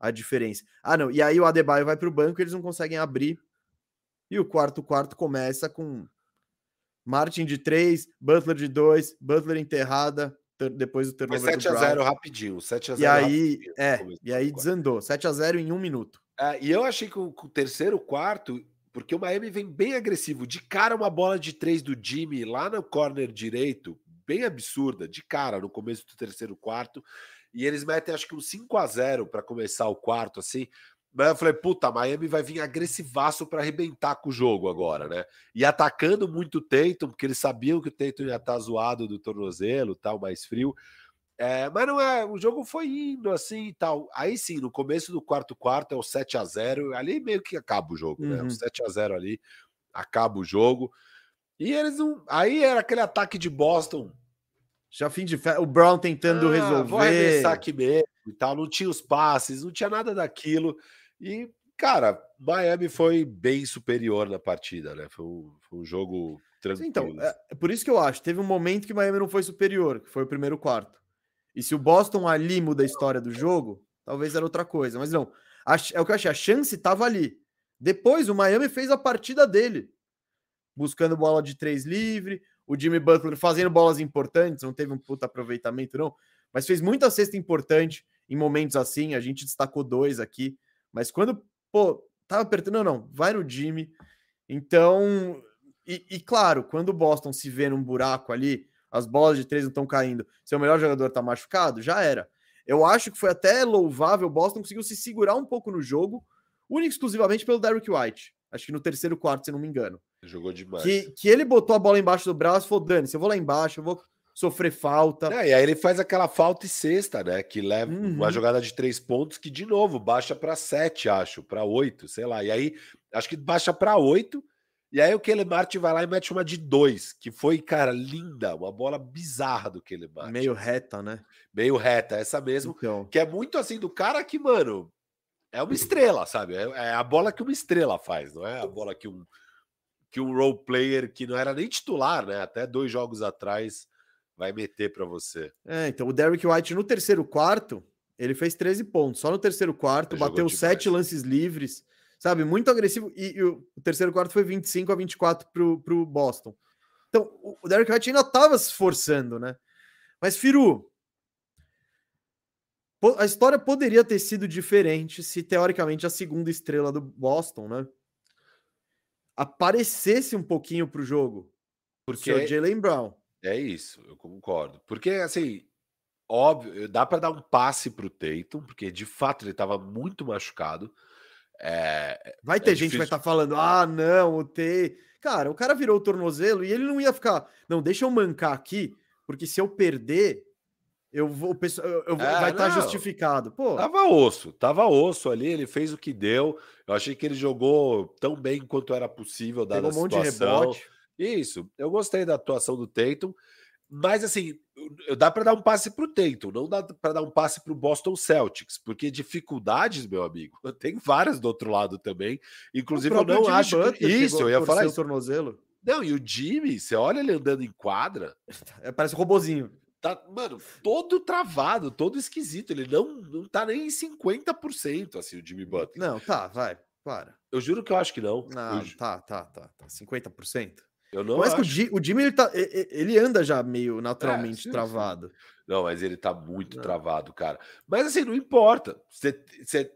a, diferença. Ah, não, e aí o Adebayo vai para o banco, eles não conseguem abrir. E o quarto quarto começa com Martin de 3, Butler de 2, Butler enterrada, depois do turnover 7 a 0 rapidinho, 7 a 0 E aí, é, e aí desandou, 7 a 0 em um minuto. É, e eu achei que o, o, terceiro quarto, porque o Miami vem bem agressivo, de cara uma bola de três do Jimmy lá no corner direito, bem absurda, de cara no começo do terceiro quarto, e eles metem acho que um 5 a 0 para começar o quarto, assim. Mas eu falei, puta, Miami vai vir agressivaço para arrebentar com o jogo agora, né? E atacando muito o Tatum, porque eles sabiam que o Tatum ia estar tá zoado do tornozelo, tal, mais frio. É, mas não é, o jogo foi indo assim e tal. Aí sim, no começo do quarto quarto é o 7 a 0 ali meio que acaba o jogo, uhum. né? O 7 a 0 ali acaba o jogo. E eles não. Aí era aquele ataque de Boston. Já fim de fe... o Brown tentando ah, resolver. Vou arremessar aqui mesmo e tal. Não tinha os passes, não tinha nada daquilo. E, cara, Miami foi bem superior na partida, né? Foi um, foi um jogo tranquilo. então, é, é por isso que eu acho. Teve um momento que Miami não foi superior, que foi o primeiro quarto. E se o Boston ali muda a história do jogo, talvez era outra coisa. Mas não. A, é o que eu achei. A chance estava ali. Depois o Miami fez a partida dele. Buscando bola de três livre. O Jimmy Butler fazendo bolas importantes. Não teve um puta aproveitamento, não. Mas fez muita cesta importante em momentos assim. A gente destacou dois aqui. Mas quando, pô, tava apertando. Não, não. Vai no Jimmy. Então. E, e claro, quando o Boston se vê num buraco ali as bolas de três não estão caindo, seu melhor jogador está machucado, já era. Eu acho que foi até louvável, o Boston conseguiu se segurar um pouco no jogo, único exclusivamente pelo Derrick White. Acho que no terceiro quarto, se não me engano. Jogou demais. Que, que ele botou a bola embaixo do braço e falou: Dani, se eu vou lá embaixo, eu vou sofrer falta. É, e aí ele faz aquela falta e cesta, né? Que leva uhum. uma jogada de três pontos que, de novo, baixa para sete, acho, para oito, sei lá. E aí, acho que baixa para oito e aí o Kelly Martin vai lá e mete uma de dois, que foi, cara, linda, uma bola bizarra do Kelly Martin. Meio reta, né? Meio reta, essa mesmo. Então. Que é muito assim do cara que, mano, é uma estrela, sabe? É, é, a bola que uma estrela faz, não é a bola que um que um role player que não era nem titular, né? Até dois jogos atrás vai meter para você. É, então o Derrick White no terceiro quarto, ele fez 13 pontos. Só no terceiro quarto, ele bateu sete lances livres sabe? Muito agressivo. E, e, o terceiro quarto foi 25 a 24 pro, pro Boston. Então, o Derek White ainda estava se esforçando, né? Mas, Firu, a história poderia ter sido diferente se, teoricamente, a segunda estrela do Boston, né? Aparecesse um pouquinho pro jogo. Porque o Jalen Brown. É isso, eu concordo. Porque, assim, óbvio, dá para dar um passe pro Tatum, porque de fato ele estava muito machucado. É, vai ter é gente que vai estar tá falando, ah, não, o T. Cara, o cara virou o tornozelo e ele não ia ficar, não, deixa eu mancar aqui, porque se eu perder, eu vou, eu, eu é, vai estar tá justificado. Pô. Tava osso, tava osso ali, ele fez o que deu. Eu achei que ele jogou tão bem quanto era possível dada Pegou. Um monte de rebote. Isso, eu gostei da atuação do Tatum. Mas assim, dá para dar um passe para o Tatum, não dá para dar um passe para o Boston Celtics, porque dificuldades, meu amigo, tem várias do outro lado também. Inclusive, eu não Jimmy acho que... isso, eu ia falar isso. tornozelo. Não, e o Jimmy, você olha ele andando em quadra, é, parece um robozinho. tá, mano, todo travado, todo esquisito. Ele não, não tá nem em 50%, assim, o Jimmy Butler. Não, tá, vai, para. Eu juro que eu acho que não. Não, tá, tá, tá, tá. 50%. Eu não mas acho. o, Jimmy, ele, tá, ele anda já meio naturalmente é, sim, travado. Sim. Não, mas ele tá muito não. travado, cara. Mas assim, não importa. Você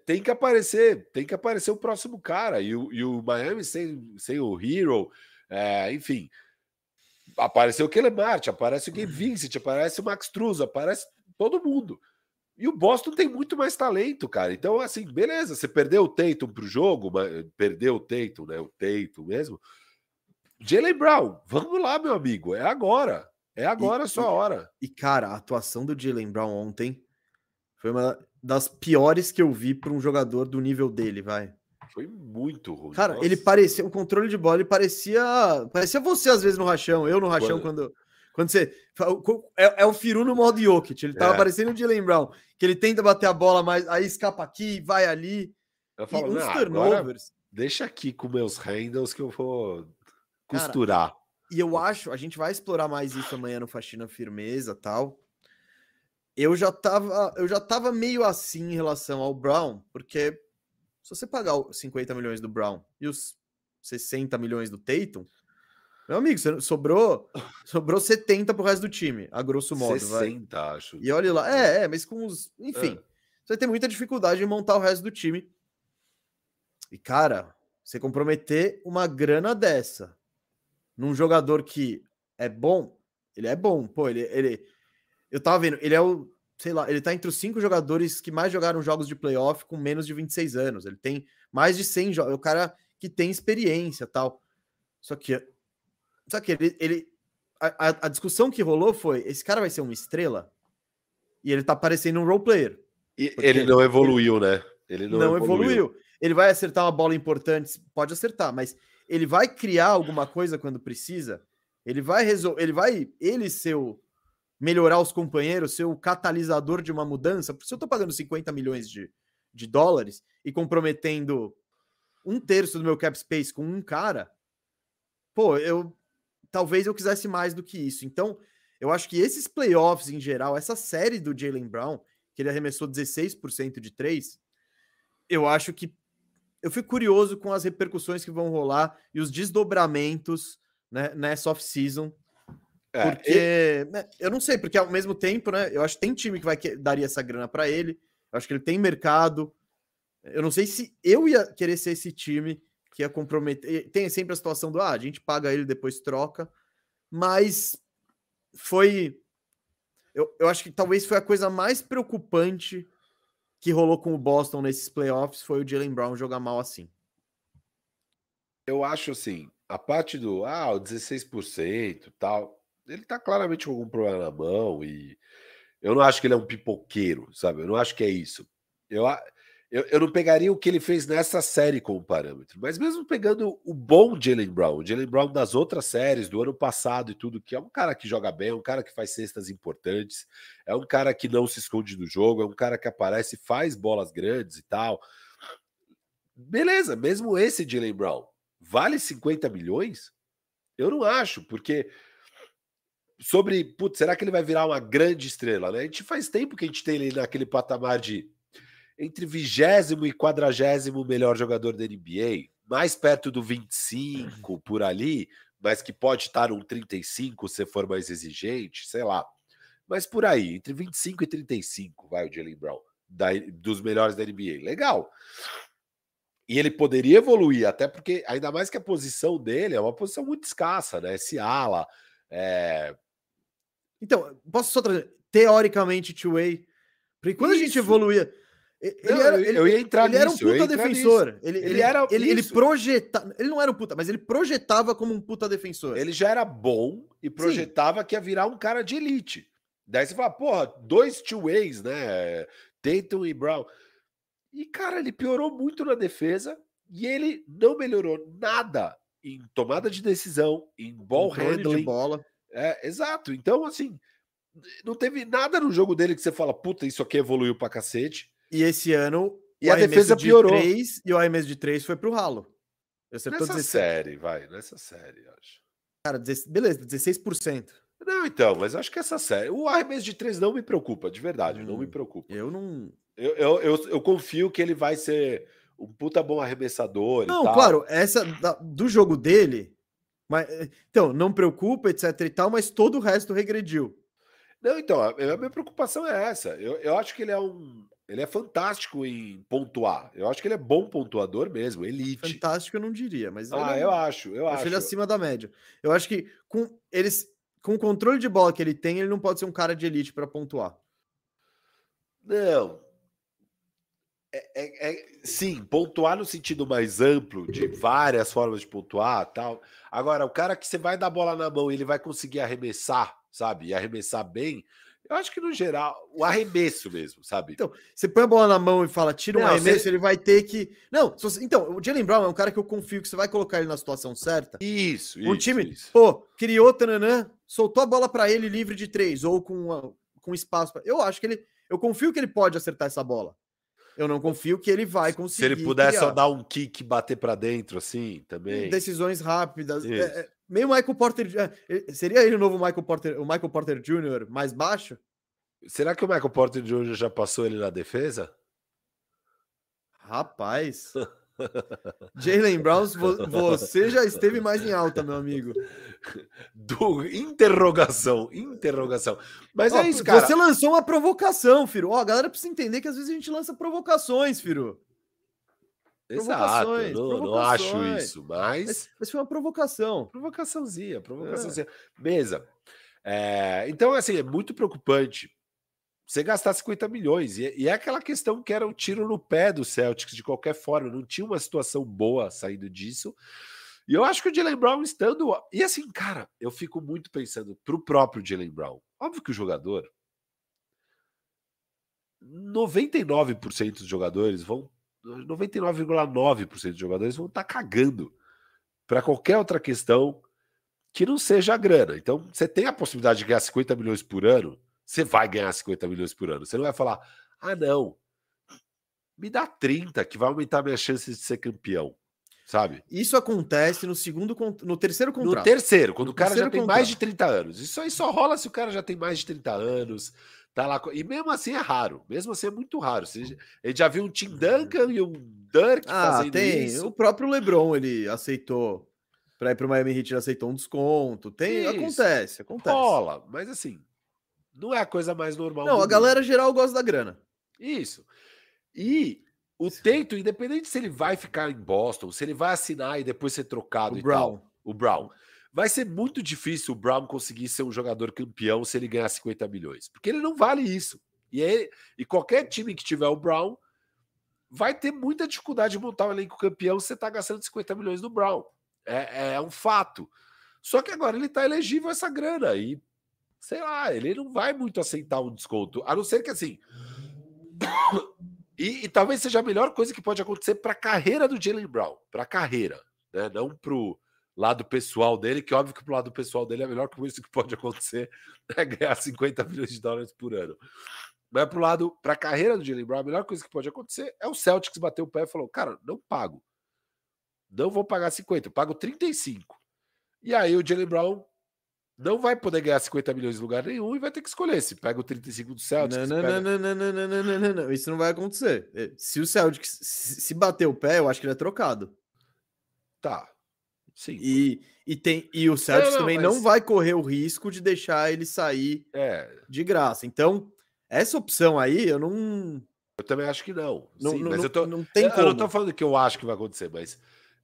tem que aparecer, tem que aparecer o próximo cara. E o, e o Miami sem, sem o Hero, é, enfim. Apareceu o Kelly Marte, aparece o Game Vincent, aparece o Max Truz, aparece todo mundo. E o Boston tem muito mais talento, cara. Então, assim, beleza, você perdeu o Tatum pro jogo, perdeu o Tatum, né? O Tatum mesmo. Jalen Brown, vamos lá, meu amigo, é agora. É agora e, a sua hora. E, cara, a atuação do Jalen Brown ontem foi uma das piores que eu vi para um jogador do nível dele, vai. Foi muito ruim. Cara, Nossa. ele parecia, o controle de bola, ele parecia. Parecia você às vezes no rachão, eu no rachão quando. quando... Quando você. É, é, o Firu no modo Jokic. Ele tava é. parecendo o Jalen Brown, que ele tenta bater a bola, mas aí escapa aqui, vai ali. Eu falo, e uns turnovers. Deixa aqui com meus handles que eu vou costurar. Cara, e eu acho, a gente vai explorar mais isso amanhã no Faxina Firmeza tal. Eu já tava, eu já tava meio assim em relação ao Brown, porque se você pagar os 50 milhões do Brown e os 60 milhões do Tatum, meu amigo, sobrou, sobrou 70 pro resto do time, a grosso modo. 60, vai. acho. E olha lá, é, é, mas com os. Enfim, é. você vai ter muita dificuldade em montar o resto do time. E, cara, você comprometer uma grana dessa num jogador que é bom, ele é bom, pô, ele, ele eu tava vendo, ele é o, sei lá, ele tá entre os cinco jogadores que mais jogaram jogos de playoff com menos de 26 anos. Ele tem mais de 100 jogos, é o cara que tem experiência, tal. Só que só que ele, ele a, a, discussão que rolou foi, esse cara vai ser uma estrela? E ele tá parecendo um role player. E ele não evoluiu, ele, né? Ele não, não evoluiu. evoluiu. Ele vai acertar uma bola importante, pode acertar, mas ele vai criar alguma coisa quando precisa, ele vai resolver, ele vai ele ser o, melhorar os companheiros, ser o catalisador de uma mudança, se eu tô pagando 50 milhões de, de dólares e comprometendo um terço do meu cap space com um cara, pô, eu talvez eu quisesse mais do que isso. Então, eu acho que esses playoffs em geral, essa série do Jalen Brown, que ele arremessou 16% de três, eu acho que eu fico curioso com as repercussões que vão rolar e os desdobramentos né, nessa off-season. É, porque e... né, eu não sei, porque ao mesmo tempo, né? Eu acho que tem time que vai que, daria essa grana para ele. Eu acho que ele tem mercado. Eu não sei se eu ia querer ser esse time que ia comprometer. Tem sempre a situação do ah, a gente paga ele depois troca, mas foi. Eu, eu acho que talvez foi a coisa mais preocupante que rolou com o Boston nesses playoffs foi o Jalen Brown jogar mal assim. Eu acho assim, a parte do ah, o 16% tal, ele tá claramente com algum problema na mão e eu não acho que ele é um pipoqueiro, sabe? Eu não acho que é isso. Eu, eu, eu não pegaria o que ele fez nessa série como parâmetro, mas mesmo pegando o bom Jalen Brown, o Jalen Brown das outras séries, do ano passado e tudo, que é um cara que joga bem, é um cara que faz cestas importantes, é um cara que não se esconde do jogo, é um cara que aparece, faz bolas grandes e tal. Beleza, mesmo esse Jalen Brown vale 50 milhões? Eu não acho, porque sobre, putz, será que ele vai virar uma grande estrela? Né? A gente faz tempo que a gente tem ele naquele patamar de entre vigésimo e quadragésimo melhor jogador da NBA, mais perto do 25 por ali, mas que pode estar um 35 se for mais exigente, sei lá. Mas por aí, entre 25 e 35, vai o Jalen Brown, da, dos melhores da NBA. Legal. E ele poderia evoluir, até porque, ainda mais que a posição dele é uma posição muito escassa, né? Esse ala. É... Então, posso só trazer, teoricamente, two-way, porque quando Isso. a gente evoluía, ele, não, era, ele, eu ia entrar ele nisso, era um puta defensor. Ele, ele, ele, era ele, ele projetava. Ele não era um puta, mas ele projetava como um puta defensor. Ele já era bom e projetava Sim. que ia virar um cara de elite. Daí você fala, porra, dois two-ways, né? Tatum e Brown. E, cara, ele piorou muito na defesa e ele não melhorou nada em tomada de decisão, em ball handling. De bola. É, exato. Então, assim, não teve nada no jogo dele que você fala, puta, isso aqui evoluiu pra cacete. E esse ano. E a defesa de piorou. 3, e o arremesso de 3 foi pro ralo. Acertou nessa 16. série, vai. Nessa série, acho. Cara, beleza, 16%. Não, então, mas acho que essa série. O arremesso de três não me preocupa, de verdade, hum, não me hum, preocupa. Eu não. Eu, eu, eu, eu, confio que ele vai ser um puta bom arremessador. Não, claro, essa da, do jogo dele. Mas, então, não preocupa, etc e tal, mas todo o resto regrediu. Não, então, a, a minha preocupação é essa. Eu, eu acho que ele é um. Ele é fantástico em pontuar. Eu acho que ele é bom pontuador mesmo, elite. Fantástico eu não diria, mas ah, eu acho, eu acho. ele acima da média. Eu acho que com eles com o controle de bola que ele tem, ele não pode ser um cara de elite para pontuar. Não. É, é, é, sim, pontuar no sentido mais amplo, de várias formas de pontuar tal. Agora, o cara que você vai dar bola na mão e ele vai conseguir arremessar, sabe? E arremessar bem, eu acho que no geral, o arremesso mesmo, sabe? Então, você põe a bola na mão e fala, tira um não, arremesso, você... ele vai ter que. Não, você... então, o Jalen Brown é um cara que eu confio que você vai colocar ele na situação certa. Isso, Um isso, time, isso. pô, criou, tananã, soltou a bola para ele livre de três, ou com, com espaço. Pra... Eu acho que ele. Eu confio que ele pode acertar essa bola. Eu não confio que ele vai conseguir. Se ele puder criar. só dar um kick e bater para dentro, assim, também. Decisões rápidas. É, é, meio Michael Porter. É, seria ele o novo Michael Porter, o Michael Porter Jr. mais baixo? Será que o Michael Porter Jr. já passou ele na defesa? Rapaz. Jalen Brown, você já esteve mais em alta, meu amigo. Do interrogação, interrogação. Mas é isso, cara. Você lançou uma provocação, Firo. Ó, a galera precisa entender que às vezes a gente lança provocações, Firo. Exato, não, não, acho isso, mas... mas. foi uma provocação. Provocaçãozinha, provocaçãozinha. É. Mesa. É, então, assim, é muito preocupante você gastar 50 milhões. E, e, é aquela questão que era um tiro no pé do Celtics de qualquer forma. Não tinha uma situação boa saindo disso. E eu acho que o Jalen Brown estando. E assim, cara, eu fico muito pensando pro próprio Jalen Brown. Óbvio que o jogador. 99% dos jogadores vão 99,9% dos jogadores vão estar tá cagando para qualquer outra questão que não seja a grana. Então, você tem a possibilidade de ganhar 50 milhões por ano, você vai ganhar 50 milhões por ano. Você não vai falar, ah, não, me dá 30, que vai aumentar minhas chances de ser campeão. Sabe? Isso acontece no segundo, no terceiro contrato. No terceiro, quando no o cara já tem contrato. mais de 30 anos. Isso aí só rola se o cara já tem mais de 30 anos, Tá lá, e mesmo assim é raro, mesmo assim é muito raro. A gente já viu um Tim Duncan e um Dirk ah, fazendo tem. isso. O próprio LeBron ele aceitou para ir para o Miami Heat, ele aceitou um desconto. Tem, isso. acontece, acontece. Rola, mas assim, não é a coisa mais normal. Não, a mundo. galera geral gosta da grana. Isso. E o Teito, independente se ele vai ficar em Boston, se ele vai assinar e depois ser trocado o Brown. Tal, o Brown. Vai ser muito difícil o Brown conseguir ser um jogador campeão se ele ganhar 50 milhões, porque ele não vale isso. E, ele, e qualquer time que tiver o Brown vai ter muita dificuldade de montar um elenco campeão se você está gastando 50 milhões no Brown. É, é um fato. Só que agora ele está elegível essa grana e sei lá, ele não vai muito aceitar um desconto, a não ser que assim. e, e talvez seja a melhor coisa que pode acontecer para a carreira do Jalen Brown, para a carreira, né? Não para o lado pessoal dele, que óbvio que pro lado pessoal dele é a melhor coisa que pode acontecer é ganhar 50 milhões de dólares por ano. Mas pro lado, para a carreira do Jalen Brown, a melhor coisa que pode acontecer é o Celtics bater o pé e falou: "Cara, não pago. Não vou pagar 50, eu pago 35". E aí o Jalen Brown não vai poder ganhar 50 milhões em lugar nenhum e vai ter que escolher se pega o 35 do Celtics. Não, não, pega... não, não, não, não, não, não, não, não, isso não vai acontecer. Se o Celtics se bater o pé, eu acho que ele é trocado. Tá. Sim. E, e, tem, e o Celtics não, também mas... não vai correr o risco de deixar ele sair é. de graça. Então, essa opção aí, eu não. Eu também acho que não. Não, Sim, não, mas eu, tô, não tem eu, como. Eu não tô falando que eu acho que vai acontecer, mas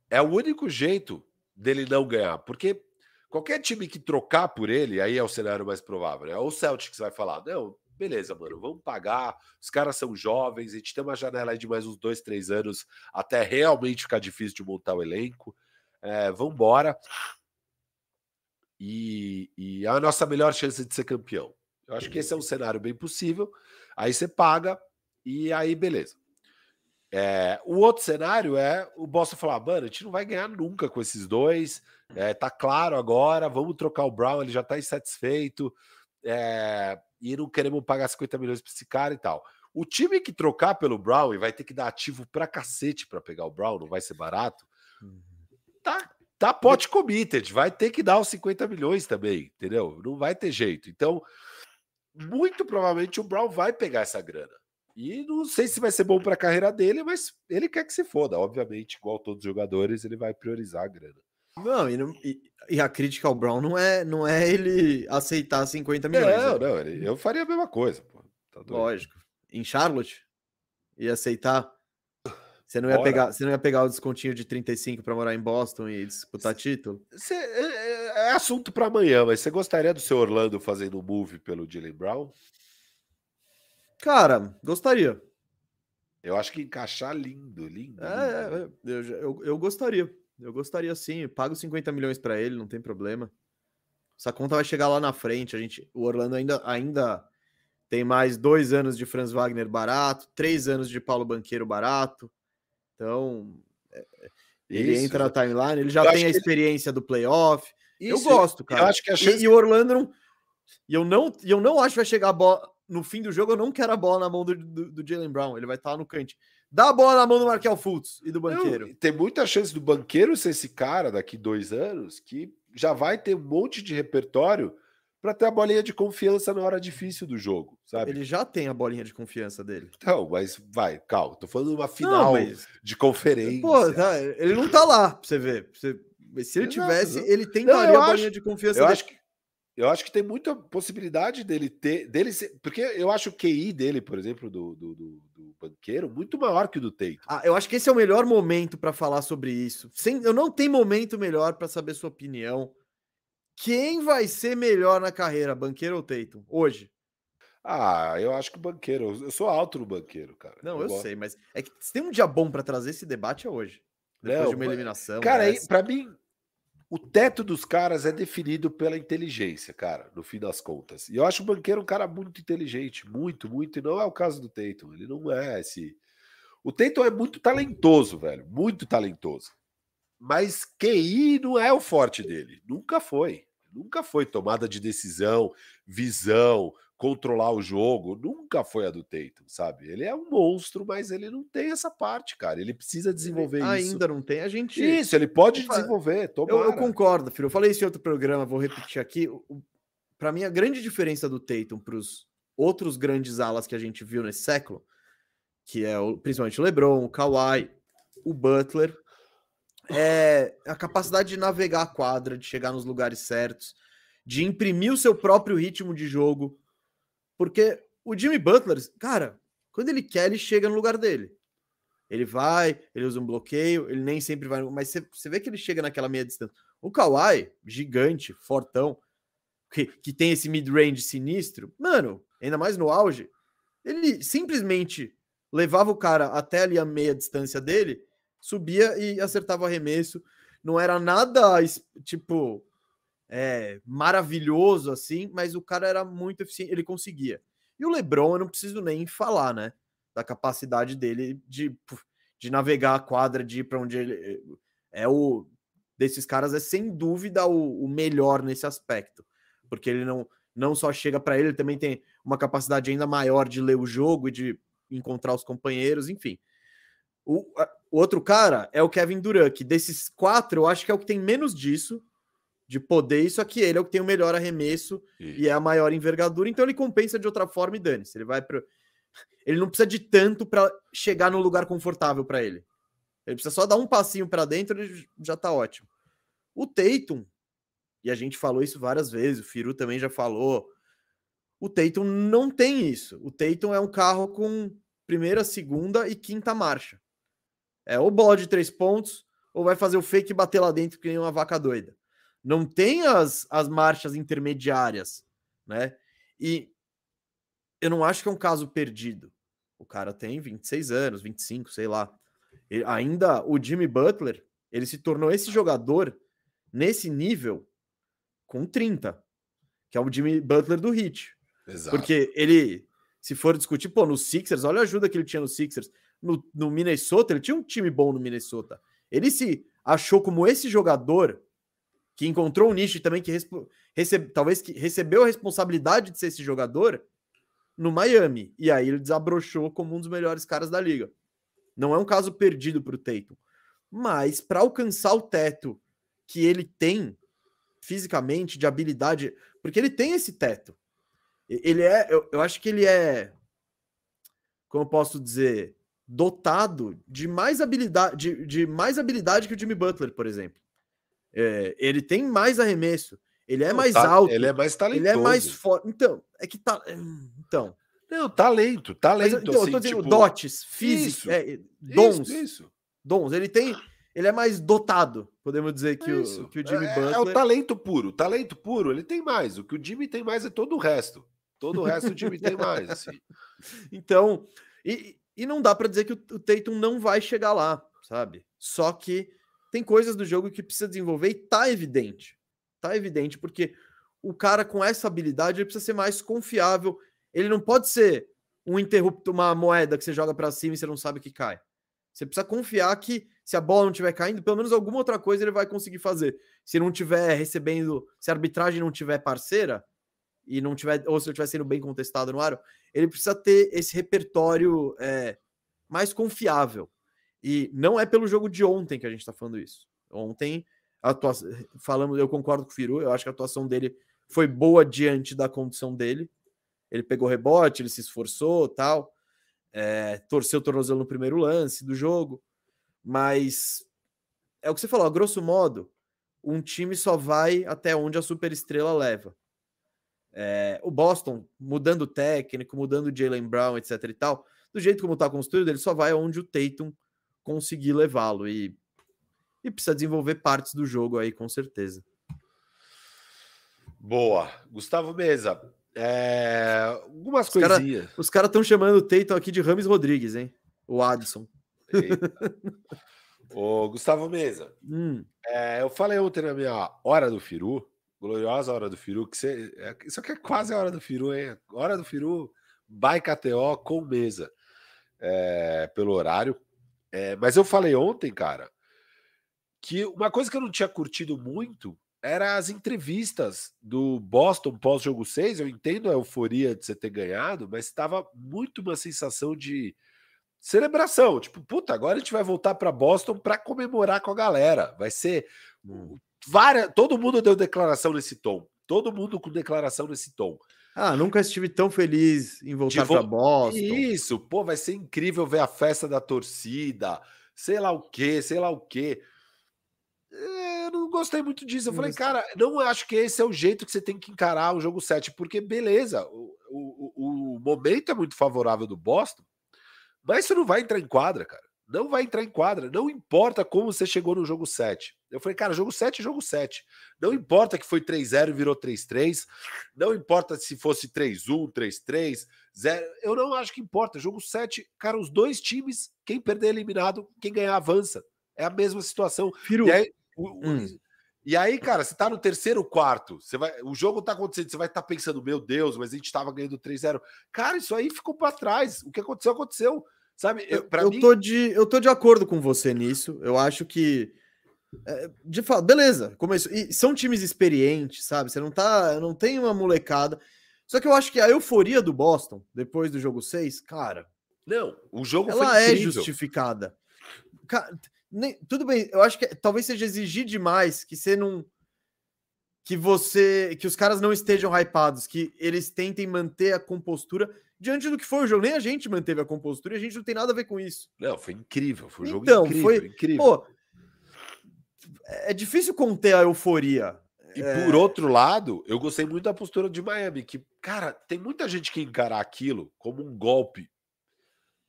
é o único jeito dele não ganhar. Porque qualquer time que trocar por ele, aí é o cenário mais provável. Né? Ou o Celtics vai falar: não, beleza, mano, vamos pagar. Os caras são jovens, a gente tem uma janela de mais uns dois, três anos até realmente ficar difícil de montar o elenco é, embora. E, e é a nossa melhor chance de ser campeão. Eu acho que esse é um cenário bem possível. Aí você paga e aí beleza. É, o outro cenário é o Boston falar, mano, a gente não vai ganhar nunca com esses dois. É, tá claro agora, vamos trocar o Brown, ele já tá insatisfeito. É, e não queremos pagar 50 milhões para esse cara e tal. O time que trocar pelo Brown e vai ter que dar ativo pra cacete para pegar o Brown, não vai ser barato. Uhum tá tá pote committed, vai ter que dar os 50 milhões também, entendeu? Não vai ter jeito. Então, muito provavelmente o Brown vai pegar essa grana. E não sei se vai ser bom para a carreira dele, mas ele quer que se foda. Obviamente, igual todos os jogadores, ele vai priorizar a grana. Não, e, não, e, e a crítica ao Brown não é, não é ele aceitar 50 milhões. Não, né? não, eu faria a mesma coisa. Pô. Tá Lógico. Em Charlotte? Ia aceitar? Você não ia, pegar, você não ia pegar o descontinho de 35 para morar em Boston e disputar título? Cê, é, é, é assunto para amanhã, mas você gostaria do seu Orlando fazendo um move pelo Jalen Brown? Cara, gostaria. Eu acho que encaixar lindo, lindo. É, lindo. É, eu, eu, eu, gostaria. Eu gostaria sim. pago 50 milhões para ele, não tem problema. Essa conta vai chegar lá na frente. A gente, o Orlando ainda, ainda tem mais dois anos de Franz Wagner barato, três anos de Paulo Banqueiro barato. Então, é, é, ele Isso. entra na timeline, ele já eu tem a experiência ele... do playoff. Isso. Eu gosto, cara. Eu acho que chance... e, e, o Orlando não. E eu não, eu não acho que vai chegar a bola. No fim do jogo, eu não quero a bola na mão do, do, do Jalen Brown. Ele vai estar no canto. Dá a bola na mão do Markel Fultz e do banqueiro. Não, tem muita chance do banqueiro ser esse cara daqui dois anos que já vai ter um monte de repertório para ter a bolinha de confiança na hora difícil do jogo, sabe? Ele já tem a bolinha de confiança dele. Então, mas vai, calma, tô falando de uma final não, mas... de conferência. Pô, tá, ele não tá lá, pra você ver. Pra você... Se ele tivesse, ele tem não, a bolinha de confiança eu dele. Acho que, eu acho que tem muita possibilidade dele ter, dele ser, porque eu acho o QI dele, por exemplo, do, do, do, do banqueiro, muito maior que o do Teito. Ah, eu acho que esse é o melhor momento para falar sobre isso. Sem, eu não tenho momento melhor para saber sua opinião quem vai ser melhor na carreira, Banqueiro ou Tatum, hoje? Ah, eu acho que o banqueiro. Eu sou alto no banqueiro, cara. Não, eu, eu sei, mas é que se tem um dia bom para trazer esse debate é hoje. Depois Não, de uma eliminação. Cara, para mim, o teto dos caras é definido pela inteligência, cara, no fim das contas. E eu acho o banqueiro um cara muito inteligente, muito, muito. E não é o caso do Tatum. Ele não é esse. O Tatum é muito talentoso, velho. Muito talentoso. Mas QI não é o forte dele. Nunca foi. Nunca foi tomada de decisão, visão, controlar o jogo. Nunca foi a do Tatum, sabe? Ele é um monstro, mas ele não tem essa parte, cara. Ele precisa desenvolver ele isso. Ainda não tem. A gente. Isso, ele pode desenvolver. Eu, eu, concordo, filho. Eu falei isso em outro programa, vou repetir aqui. Para mim, a grande diferença do Tatum para os outros grandes alas que a gente viu nesse século, que é o, principalmente o LeBron, o Kawhi, o Butler, é a capacidade de navegar a quadra, de chegar nos lugares certos, de imprimir o seu próprio ritmo de jogo. Porque o Jimmy Butler, cara, quando ele quer, ele chega no lugar dele. Ele vai, ele usa um bloqueio, ele nem sempre vai, mas você, vê que ele chega naquela meia distância. O Kawhi, gigante, fortão, que, que tem esse mid-range sinistro, mano, ainda mais no auge, ele simplesmente levava o cara até ali a meia distância dele subia e acertava o arremesso. Não era nada tipo é, maravilhoso assim, mas o cara era muito eficiente, ele conseguia. E o LeBron, eu não preciso nem falar, né? Da capacidade dele de, de navegar a quadra, de ir para onde ele é o desses caras é sem dúvida o, o melhor nesse aspecto, porque ele não não só chega para ele, ele também tem uma capacidade ainda maior de ler o jogo e de encontrar os companheiros, enfim. O, o outro cara é o Kevin Durant, que desses quatro, eu acho que é o que tem menos disso, de poder, só que ele é o que tem o melhor arremesso Isso. e é a maior envergadura, então ele compensa de outra forma e dane-se. Ele vai para. Ele não precisa de tanto para chegar num lugar confortável para ele. Ele precisa só dar um passinho para dentro, ele já tá ótimo. O Tatum, e a gente falou isso várias vezes, o Firu também já falou. O Tatum não tem isso. O Tatum é um carro com primeira, segunda e quinta marcha. É ou bola de três pontos, ou vai fazer o fake e bater lá dentro que nem uma vaca doida. Não tem as, as marchas intermediárias, né? E eu não acho que é um caso perdido. O cara tem 26 anos, 25, sei lá. Ele, ainda o Jimmy Butler, ele se tornou esse jogador nesse nível com 30, que é o Jimmy Butler do Hit. Exato. Porque ele, se for discutir, pô, no Sixers, olha a ajuda que ele tinha no Sixers no, no Minnesota, ele tinha um time bom no Minnesota. Ele se achou como esse jogador que encontrou o nicho também que recebe, talvez que recebeu a responsabilidade de ser esse jogador no Miami. E aí ele desabrochou como um dos melhores caras da liga. Não é um caso perdido para o Tatum. Mas para alcançar o teto que ele tem fisicamente, de habilidade, porque ele tem esse teto. Ele é, eu, eu acho que ele é, como eu posso dizer, dotado de mais habilidade, de, de mais habilidade que o Jimmy Butler, por exemplo. É, ele tem mais arremesso, ele é Não, mais tá, alto, ele é mais talentoso, ele é mais forte. Então, é que tá, então. Não, talento, talento. Mas, então, assim, eu tô dizendo tipo... dotes, físicos, é, dons, isso, isso. dons. Ele tem, ele é mais dotado, podemos dizer que, é o, que o Jimmy é, Butler. É o talento puro, talento puro. Ele tem mais. O que o Jimmy tem mais é todo o resto. Todo o resto o Jimmy tem mais. Assim. Então, e, e não dá para dizer que o, o Tatum não vai chegar lá, sabe? Só que tem coisas do jogo que precisa desenvolver e tá evidente. Tá evidente, porque o cara com essa habilidade ele precisa ser mais confiável. Ele não pode ser um interruptor, uma moeda que você joga para cima e você não sabe que cai. Você precisa confiar que se a bola não estiver caindo, pelo menos alguma outra coisa ele vai conseguir fazer. Se não tiver recebendo, se a arbitragem não tiver parceira e não tiver, ou se ele estiver sendo bem contestado no aro, ele precisa ter esse repertório é, mais confiável. E não é pelo jogo de ontem que a gente está falando isso. Ontem, falamos, eu concordo com o Firu, eu acho que a atuação dele foi boa diante da condição dele. Ele pegou rebote, ele se esforçou, tal é, torceu o tornozelo no primeiro lance do jogo, mas é o que você falou, a grosso modo, um time só vai até onde a superestrela leva. É, o Boston, mudando o técnico, mudando o Jalen Brown, etc e tal, do jeito como está construído, ele só vai onde o Tatum conseguir levá-lo e, e precisa desenvolver partes do jogo aí, com certeza. Boa. Gustavo Mesa, é, algumas os coisinhas. Cara, os caras estão chamando o Tatum aqui de Rames Rodrigues, hein? O Adson. Ô, Gustavo Mesa, hum. é, eu falei ontem na minha hora do Firu, gloriosa hora do Firu, que você, é, isso aqui é quase a hora do Firu, hein? Hora do Firu, by KTO com mesa, é, pelo horário. É, mas eu falei ontem, cara, que uma coisa que eu não tinha curtido muito era as entrevistas do Boston pós-jogo 6. Eu entendo a euforia de você ter ganhado, mas estava muito uma sensação de celebração. Tipo, puta, agora a gente vai voltar para Boston para comemorar com a galera. Vai ser hum. várias. Todo mundo deu declaração nesse tom. Todo mundo com declaração nesse tom. Ah, nunca estive tão feliz em voltar vo... para Boston. Isso, pô, vai ser incrível ver a festa da torcida, sei lá o quê, sei lá o quê. É, eu não gostei muito disso. Eu falei, cara, não acho que esse é o jeito que você tem que encarar o jogo 7, porque beleza, o, o, o momento é muito favorável do Boston, mas você não vai entrar em quadra, cara. Não vai entrar em quadra. Não importa como você chegou no jogo 7. Eu falei, cara, jogo 7 é jogo 7. Não importa que foi 3-0 e virou 3-3. Não importa se fosse 3-1, 3-3, 0. Eu não acho que importa. Jogo 7, cara, os dois times, quem perder é eliminado, quem ganhar avança. É a mesma situação. Firu, e aí, o, hum. E aí, cara, você tá no terceiro quarto, você vai, o jogo tá acontecendo, você vai estar tá pensando, meu Deus, mas a gente tava ganhando 3-0. Cara, isso aí ficou para trás. O que aconteceu, aconteceu. Sabe, eu, eu, mim... tô de, eu tô de acordo com você nisso. Eu acho que. É, de fato, beleza, começou. E são times experientes, sabe? Você não tá. Não tem uma molecada. Só que eu acho que a euforia do Boston, depois do jogo 6, cara. Não, o jogo ela é justificada. Cara, nem, tudo bem, eu acho que talvez seja exigir demais que você não. Que você. Que os caras não estejam hypados, que eles tentem manter a compostura diante do que foi o jogo. Nem a gente manteve a compostura e a gente não tem nada a ver com isso. Não, foi incrível. Foi um jogo então, incrível, foi, incrível. Pô, é difícil conter a euforia. E é... por outro lado, eu gostei muito da postura de Miami, que, cara, tem muita gente que encarar aquilo como um golpe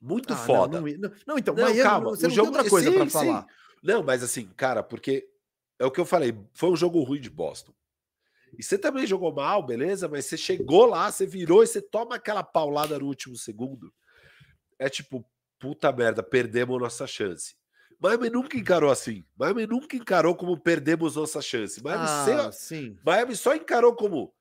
muito ah, foda. Não, não, não, então, não, Miami, calma, você o jogo... tem outra coisa para falar. Não, mas assim, cara, porque é o que eu falei, foi um jogo ruim de Boston. E você também jogou mal, beleza? Mas você chegou lá, você virou e você toma aquela paulada no último segundo. É tipo, puta merda, perdemos nossa chance. Miami nunca encarou assim. Miami nunca encarou como perdemos nossa chance. Miami, ah, sim. Miami só encarou como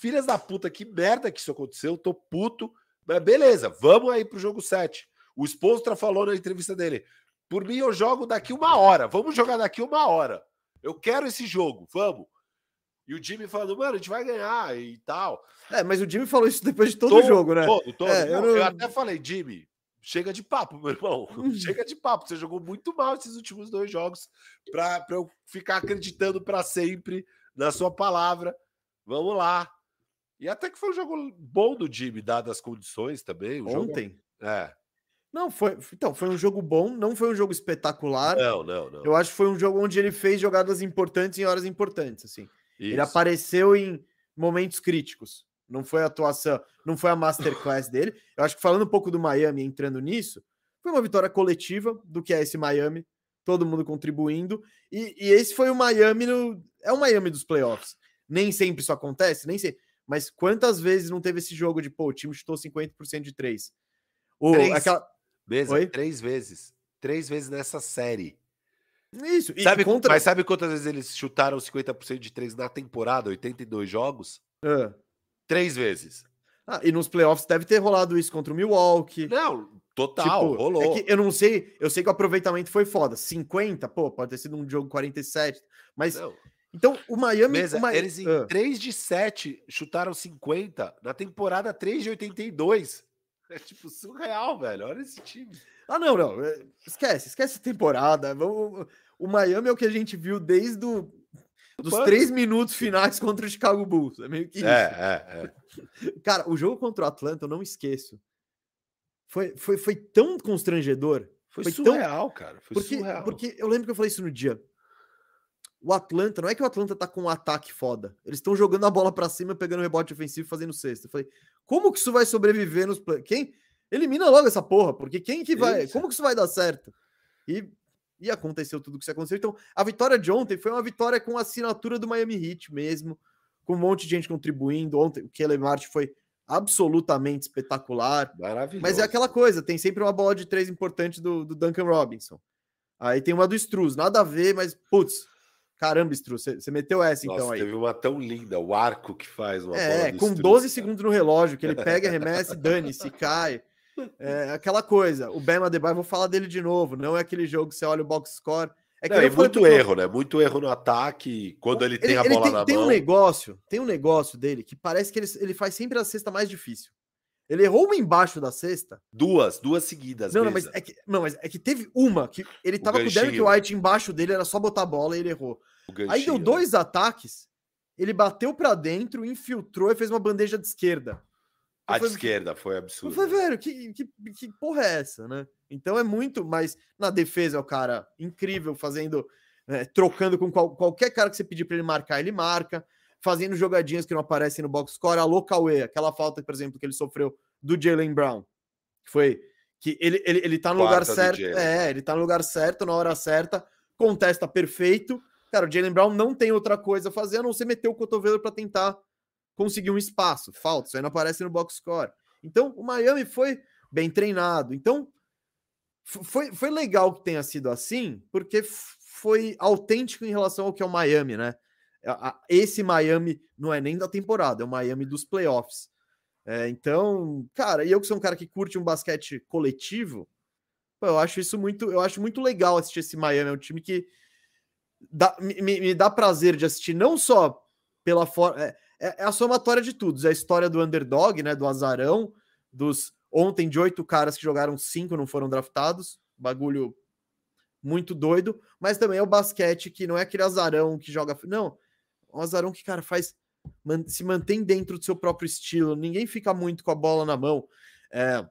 filhas da puta, que merda que isso aconteceu, tô puto. Mas beleza, vamos aí pro jogo 7. O Spolstra falou na entrevista dele: por mim, eu jogo daqui uma hora. Vamos jogar daqui uma hora. Eu quero esse jogo, vamos. E o Jimmy falando, mano, a gente vai ganhar e tal. É, mas o Jimmy falou isso depois de todo, o jogo, né? Todo, todo. É, eu, não... eu, até falei, Jimmy, chega de papo, meu irmão. Chega de papo. Você jogou muito mal esses últimos dois jogos para eu ficar acreditando para sempre na sua palavra. Vamos lá. E até que foi um jogo bom do Jimmy, dadas as condições também. Ontem? Jogo... É. Não, foi. Então, foi um jogo bom, não foi um jogo espetacular. Não, não, não. Eu acho que foi um jogo onde ele fez jogadas importantes em horas importantes, assim. Isso. Ele apareceu em momentos críticos. Não foi a atuação, não foi a masterclass dele. Eu acho que falando um pouco do Miami, entrando nisso, foi uma vitória coletiva do que é esse Miami, todo mundo contribuindo. E, e esse foi o Miami no. É o Miami dos playoffs. Nem sempre isso acontece, nem sei. Mas quantas vezes não teve esse jogo de, pô, o time chutou 50% de três? O, três, aquela... Três vezes. Três vezes nessa série. Isso. Sabe, contra... Mas sabe quantas vezes eles chutaram 50% de três na temporada? 82 jogos? Uh. Três vezes. Ah, e nos playoffs deve ter rolado isso contra o Milwaukee. Não, total, tipo, rolou. É eu não sei, eu sei que o aproveitamento foi foda. 50, pô, pode ter sido um jogo 47, mas não. Então, o Miami. Mesa, o Eles em uh. 3 de 7 chutaram 50 na temporada 3 de 82. É tipo surreal, velho. Olha esse time. Ah, não, não. É, esquece, esquece a temporada. O Miami é o que a gente viu desde do, dos três minutos finais contra o Chicago Bulls. É meio que isso. É, é, é. Cara, o jogo contra o Atlanta, eu não esqueço. Foi, foi, foi tão constrangedor. Foi, foi surreal, tão... cara. Foi porque, surreal. Porque eu lembro que eu falei isso no dia. O Atlanta, não é que o Atlanta tá com um ataque foda. Eles estão jogando a bola para cima, pegando rebote ofensivo, fazendo cesta. Eu falei, como que isso vai sobreviver nos play? Quem elimina logo essa porra? Porque quem que vai? Isso. Como que isso vai dar certo? E e aconteceu tudo o que aconteceu. Então, a vitória de ontem foi uma vitória com a assinatura do Miami Heat mesmo, com um monte de gente contribuindo. Ontem o Kellen Martin foi absolutamente espetacular. Maravilhoso. Mas é aquela coisa, tem sempre uma bola de três importante do, do Duncan Robinson. Aí tem uma do Struz, nada a ver, mas putz, caramba, Struz, você meteu essa Nossa, então aí. Teve uma tão linda, o arco que faz uma É, com Struz, 12 cara. segundos no relógio, que ele pega, arremessa, dane-se, cai. É aquela coisa, o Bema Adebayo, vou falar dele de novo, não é aquele jogo que você olha o box score. É, que não, é muito erro, né? Muito erro no ataque, quando ele, ele tem a bola tem, na tem mão. Um negócio, tem um negócio dele que parece que ele, ele faz sempre a cesta mais difícil. Ele errou uma embaixo da cesta. Duas, duas seguidas. Não, não mas, é que, não, mas é que teve uma que ele tava com o Derek White embaixo dele, era só botar a bola e ele errou. Aí deu dois ataques, ele bateu para dentro, infiltrou e fez uma bandeja de esquerda. A de esquerda foi absurdo. Foi, velho, que, que, que porra é essa, né? Então é muito, mas na defesa é o cara incrível, fazendo, é, trocando com qual, qualquer cara que você pedir para ele marcar, ele marca, fazendo jogadinhas que não aparecem no box score, a Localway, aquela falta, por exemplo, que ele sofreu do Jalen Brown, que foi que ele, ele, ele tá no Quarta lugar certo, é, ele tá no lugar certo, na hora certa, contesta perfeito. Cara, o Jalen Brown não tem outra coisa a fazer a não ser meter o cotovelo para tentar conseguir um espaço. Falta, isso aí não aparece no box score. Então, o Miami foi bem treinado. Então, foi, foi legal que tenha sido assim, porque foi autêntico em relação ao que é o Miami, né? Esse Miami não é nem da temporada, é o Miami dos playoffs. É, então, cara, e eu que sou um cara que curte um basquete coletivo, eu acho isso muito, eu acho muito legal assistir esse Miami. É um time que dá, me, me dá prazer de assistir, não só pela forma. É, é, é a somatória de tudo. É a história do underdog, né? Do azarão, dos ontem de oito caras que jogaram cinco não foram draftados. Bagulho muito doido, mas também é o basquete que não é aquele azarão que joga. Não, um azarão que, cara, faz. se mantém dentro do seu próprio estilo, ninguém fica muito com a bola na mão. É,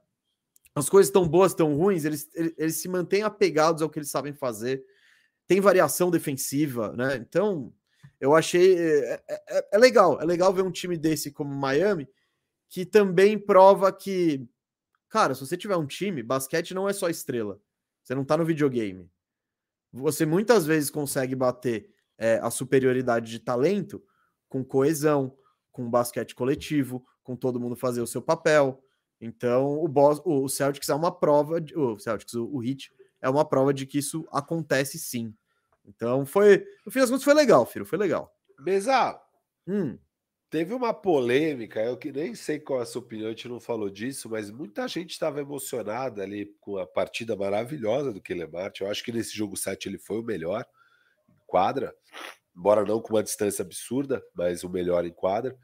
as coisas tão boas, tão ruins, eles, eles, eles, se mantêm apegados ao que eles sabem fazer. Tem variação defensiva, né? Então, eu achei. É, é, é, é, legal, é legal ver um time desse como Miami, que também prova que, cara, se você tiver um time, basquete não é só estrela. Você não tá no videogame. Você muitas vezes consegue bater é, a superioridade de talento com coesão, com basquete coletivo, com todo mundo fazer o seu papel. Então, o, boss, o Celtics é uma prova, de, o Celtics, o, o Heat é uma prova de que isso acontece sim. Então foi, no fim das contas foi legal, filho, foi legal. Beza, hum. teve uma polêmica, eu que nem sei qual é a sua opinião, a gente não falou disso, mas muita gente estava emocionada ali com a partida maravilhosa do Kelemart. Eu acho que nesse jogo 7 ele foi o melhor quadra, embora não com uma distância absurda, mas o melhor em quadra.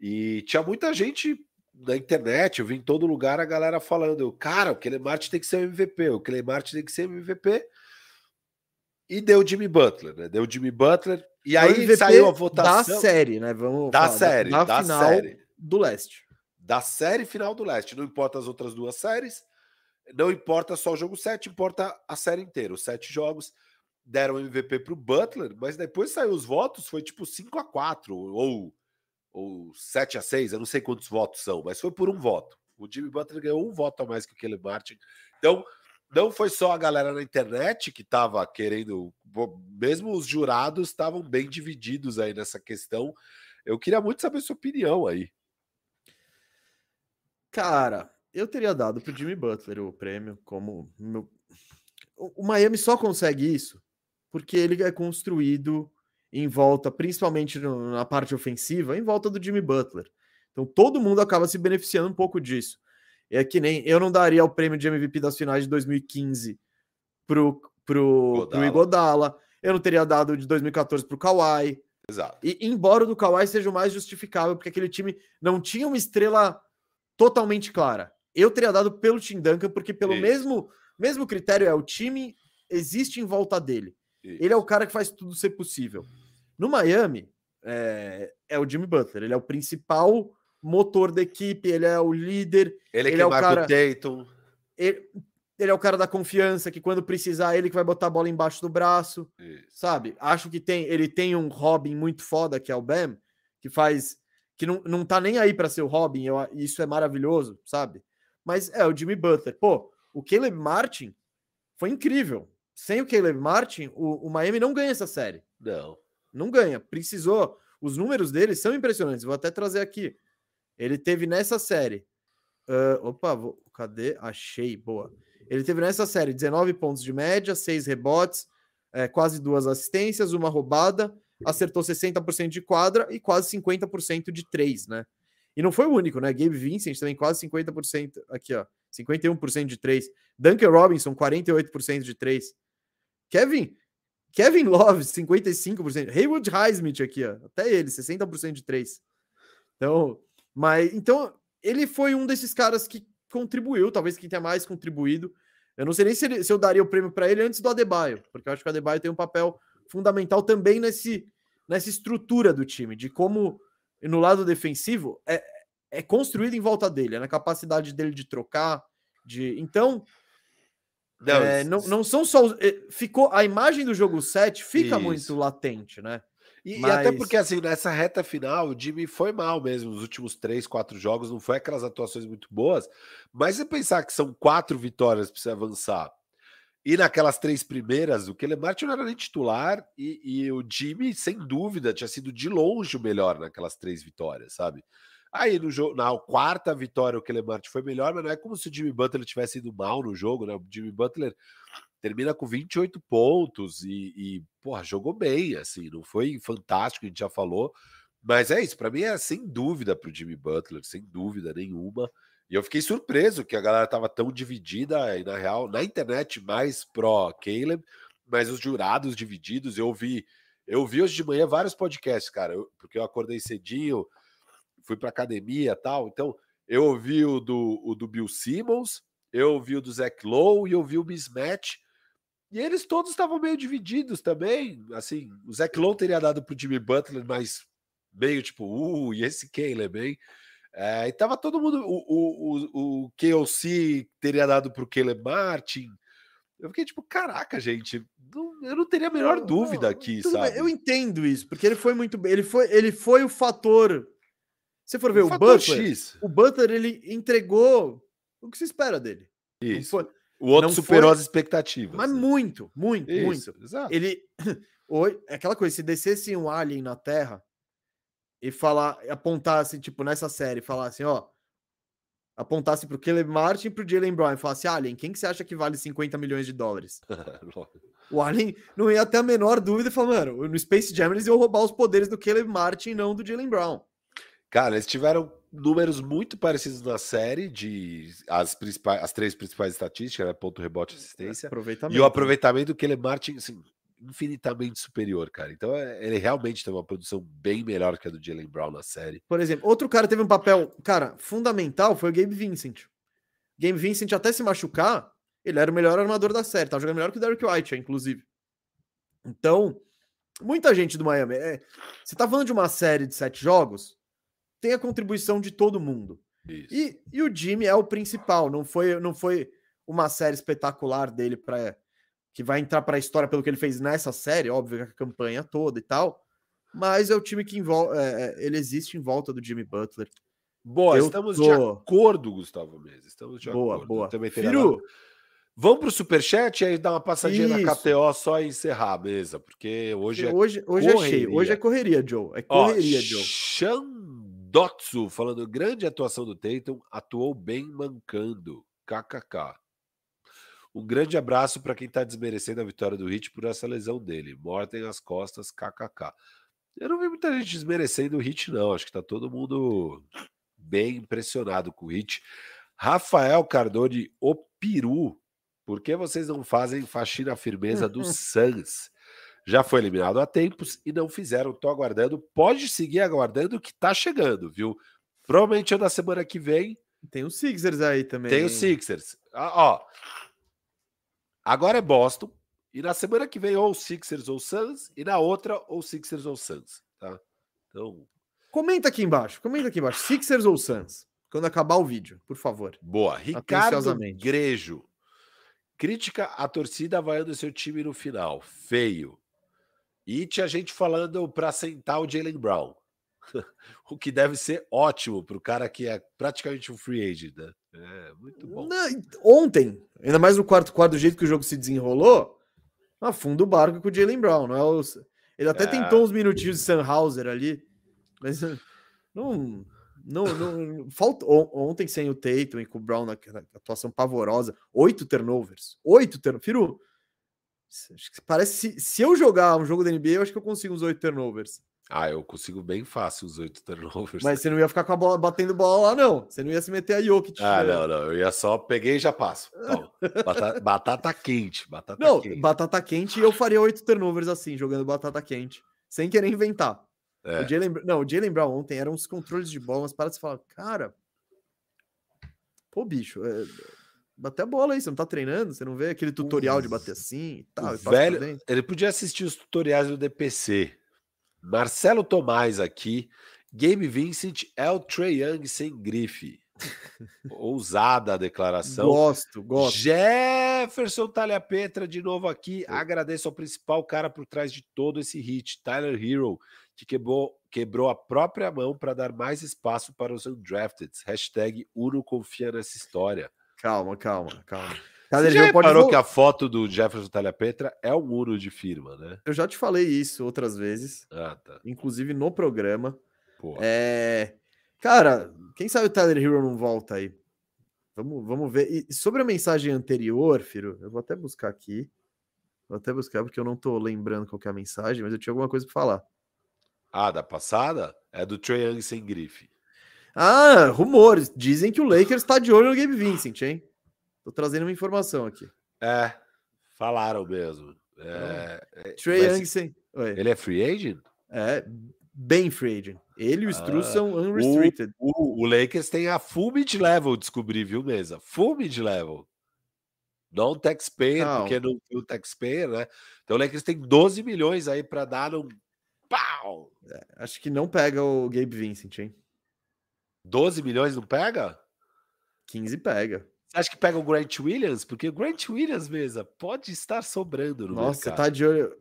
E tinha muita gente na internet, eu vi em todo lugar a galera falando, cara, o Caleb Martin tem que ser o MVP, o Caleb Martin tem que ser o MVP. E deu Jimmy Butler, né? Deu Jimmy Butler. E aí saiu a votação. Da série, né? Vamos da falar, série, da, da final série. do leste. Da série final do leste. Não importa as outras duas séries. Não importa só o jogo 7, importa a série inteira. Os sete jogos deram MVP para o Butler, mas depois saiu os votos, foi tipo 5 a 4 ou, ou 7 a 6 eu não sei quantos votos são, mas foi por um voto. O Jimmy Butler ganhou um voto a mais que o Kelly Martin. Então, não foi só a galera na internet que estava querendo, mesmo os jurados estavam bem divididos aí nessa questão. Eu queria muito saber sua opinião aí. Cara, eu teria dado para o Jimmy Butler o prêmio como meu... o Miami só consegue isso porque ele é construído em volta, principalmente na parte ofensiva, em volta do Jimmy Butler. Então todo mundo acaba se beneficiando um pouco disso. É que nem eu não daria o prêmio de MVP das finais de 2015 pro, pro, pro Igodala. Eu não teria dado de 2014 pro Kawhi. Exato. E embora o do Kawhi seja o mais justificável, porque aquele time não tinha uma estrela totalmente clara. Eu teria dado pelo Tim Duncan, porque pelo mesmo, mesmo critério é o time existe em volta dele. Isso. Ele é o cara que faz tudo ser possível. No Miami, é, é, o Jimmy Butler. Ele é o principal motor da equipe, ele é o líder. Ele, ele é o cara. Tatum. Ele, ele, é o cara da confiança, que quando precisar, ele que vai botar a bola embaixo do braço. Isso. Sabe? Acho que tem, ele tem um Robin muito foda, que é o Bam, que faz. que não, não tá nem aí para ser o Robin. Eu, isso é maravilhoso, sabe? Mas é o Jimmy Butler. Pô, o Caleb Martin foi incrível sem o Caleb Martin, o, o Miami não ganha essa série. Não. Não ganha. Precisou. Os números dele são impressionantes. Vou até trazer aqui. Ele teve nessa série. Uh, opa, vou, cadê? Achei. Boa. Ele teve nessa série 19 pontos de média, 6 rebotes, é, quase duas assistências, uma roubada, acertou 60% de quadra e quase 50% de três, né? E não foi o único, né? Gabe Vincent também quase 50%. Aqui, ó. 51% de três. Duncan Robinson, 48% de três. Kevin, Kevin Love, 55%. Haywood Highsmith aqui, ó, até ele, 60% de três. Então, mas então ele foi um desses caras que contribuiu, talvez quem tenha mais contribuído. Eu não sei nem se, ele, se eu daria o prêmio para ele antes do Adebayo, porque eu acho que o Adebayo tem um papel fundamental também nesse, nessa estrutura do time, de como no lado defensivo é, é construído em volta dele, é na capacidade dele de trocar, de então não, é, não, não, são só. Eh, ficou a imagem do jogo 7 fica isso. muito latente, né? E, Mas... e, até porque, assim, nessa reta final, o Jimmy foi mal mesmo nos últimos três, quatro jogos, não foi aquelas atuações muito boas. Mas você pensar que são quatro vitórias para você avançar, e naquelas três primeiras, o Kelemart não era nem titular, e, e o Jimmy, sem dúvida, tinha sido de longe o melhor naquelas três vitórias, sabe? Aí no jogo, na quarta vitória, o Kelemart foi melhor, mas não é como se o Jimmy Butler tivesse ido mal no jogo, né? O Jimmy Butler termina com 28 pontos e, e porra, jogou bem, assim, não foi fantástico, a gente já falou, mas é isso, para mim é sem dúvida para o Jimmy Butler, sem dúvida nenhuma. E eu fiquei surpreso que a galera tava tão dividida, e na real, na internet mais pró Caleb, mas os jurados divididos. Eu vi, eu vi hoje de manhã vários podcasts, cara, eu, porque eu acordei cedinho, fui para academia tal. Então, eu ouvi o do, o do Bill Simmons, eu ouvi o do Zach Lowe e eu ouvi o Mismatch. E eles todos estavam meio divididos também. Assim, o Zach Lowe teria dado para o Jimmy Butler, mas meio tipo, uh, e esse Caleb, hein? É, e tava todo mundo. O, o, o, KLC teria dado para o Caleb Martin. Eu fiquei tipo, caraca, gente, não, eu não teria a menor não, dúvida não, aqui, sabe? Bem, eu entendo isso, porque ele foi muito bem. Ele foi, ele foi o fator se for ver o, o Butler, X. o Butler ele entregou o que se espera dele. Isso. Foi, o outro superou foi, as expectativas. Mas né? muito, muito, Isso, muito. Exato. Ele é aquela coisa, se descesse um alien na Terra e falar, apontasse tipo nessa série, falasse, ó, apontasse pro Caleb Martin e pro Jalen Brown e falasse, Alien, quem que você acha que vale 50 milhões de dólares? o Alien não ia ter a menor dúvida e falar, mano, no Space Jam eles iam roubar os poderes do Caleb Martin e não do Jalen Brown. Cara, eles tiveram números muito parecidos na série de as principais, as três principais estatísticas, né? ponto, rebote, assistência. Aproveitamento. E o aproveitamento do Caleb Martin, assim, infinitamente superior, cara. Então é, ele realmente tem uma produção bem melhor que a do Jalen Brown na série. Por exemplo, outro cara teve um papel, cara, fundamental foi o Gabe Vincent. Gabe Vincent até se machucar, ele era o melhor armador da série, tava jogando melhor que o Derrick White, inclusive. Então, muita gente do Miami. É, você tá falando de uma série de sete jogos, tem a contribuição de todo mundo. E, e o Jimmy é o principal, não foi, não foi uma série espetacular dele para que vai entrar para a história pelo que ele fez nessa série, óbvio, a campanha toda e tal. Mas é o time que envolve, é, é, ele existe em volta do Jimmy Butler. Boa, Eu estamos tô... de acordo, Gustavo Mendes. Estamos de boa, acordo. Boa, boa. Firu, Vamos para o superchat e aí dar uma passadinha Isso. na KTO só e encerrar a mesa, porque hoje é hoje, hoje é cheio. Hoje é correria, Joe. É correria, Ó, Joe. Xandotsu falando grande atuação do Tatum, atuou bem mancando. KKK. Um grande abraço para quem está desmerecendo a vitória do Hit por essa lesão dele. Mortem as costas, kkk. Eu não vi muita gente desmerecendo o Hit, não. Acho que está todo mundo bem impressionado com o Hit. Rafael Cardone, o peru. Por que vocês não fazem faxina firmeza do Suns? Já foi eliminado há tempos e não fizeram. Estou aguardando. Pode seguir aguardando que está chegando, viu? Provavelmente na semana que vem. Tem os Sixers aí também. Tem os Sixers. Ah, ó, Agora é Boston. E na semana que vem, ou Sixers ou Suns. E na outra, ou Sixers ou Suns. Tá? Então. Comenta aqui embaixo. Comenta aqui embaixo. Sixers ou Suns? Quando acabar o vídeo, por favor. Boa. Ricardo Grejo. Crítica à torcida vaiando seu time no final. Feio. E tinha gente falando para sentar o Jalen Brown. o que deve ser ótimo para o cara que é praticamente um free agent, né? É, muito bom. Não, ontem, ainda mais no quarto quarto, do jeito que o jogo se desenrolou, afunda o barco com o Jalen Brown. Não é o... Ele até é. tentou uns minutinhos de Sunhauser ali, mas não. Não, não faltou ontem sem o Tatum e com o Brown na, na atuação pavorosa, oito turnovers, oito turnovers. Firu, parece se, se eu jogar um jogo da NBA, eu acho que eu consigo uns oito turnovers. Ah, eu consigo bem fácil os oito turnovers. Mas você não ia ficar com a bola batendo bola lá, não. Você não ia se meter a Jokic. Ah, não, não. Eu ia só peguei e já passo. batata, batata, quente. Batata não, quente. batata quente eu faria oito turnovers assim, jogando batata quente. Sem querer inventar. É. O Jalen, não, o Jalen Brown ontem eram uns controles de bola, mas para de falar, cara. Pô, bicho, é, bater a bola aí, você não tá treinando, você não vê aquele tutorial de bater assim e tal. E velho, ele podia assistir os tutoriais do DPC Marcelo Tomás aqui. Game Vincent é o Trey Young sem grife. Ousada a declaração. Gosto, gosto. Jefferson Talha Petra de novo aqui. Agradeço ao principal cara por trás de todo esse hit, Tyler Hero, que quebrou, quebrou a própria mão para dar mais espaço para os undrafted. Hashtag Uno confia nessa história. Calma, calma, calma. Você já reparou que a foto do Jefferson Talha Petra é um muro de firma, né? Eu já te falei isso outras vezes. Ah, tá. Inclusive no programa. Porra. É... Cara, quem sabe o Tyler Hero não volta aí. Vamos, vamos ver. E sobre a mensagem anterior, Firo, eu vou até buscar aqui. Vou até buscar porque eu não tô lembrando qual é a mensagem, mas eu tinha alguma coisa para falar. Ah, da passada? É do Trae Young sem grife. Ah, rumores. Dizem que o Lakers está de olho no Gabe Vincent, hein? Tô trazendo uma informação aqui. É, falaram mesmo. É, é, Trey Young, ele é free agent? É, bem free agent. Ele e o Stru ah, são unrestricted. O, o, o, Lakers tem a full mid level, descobri, viu, mesa? Full mid level. Não taxpayer, não. porque não tem o taxpayer, né? Então o Lakers tem 12 milhões aí para dar um pau. É, acho que não pega o Gabe Vincent, hein? 12 milhões não pega? 15 pega. Você acha que pega o Grant Williams? Porque o Grant Williams, mesa, pode estar sobrando no Nossa, mercado. tá de olho.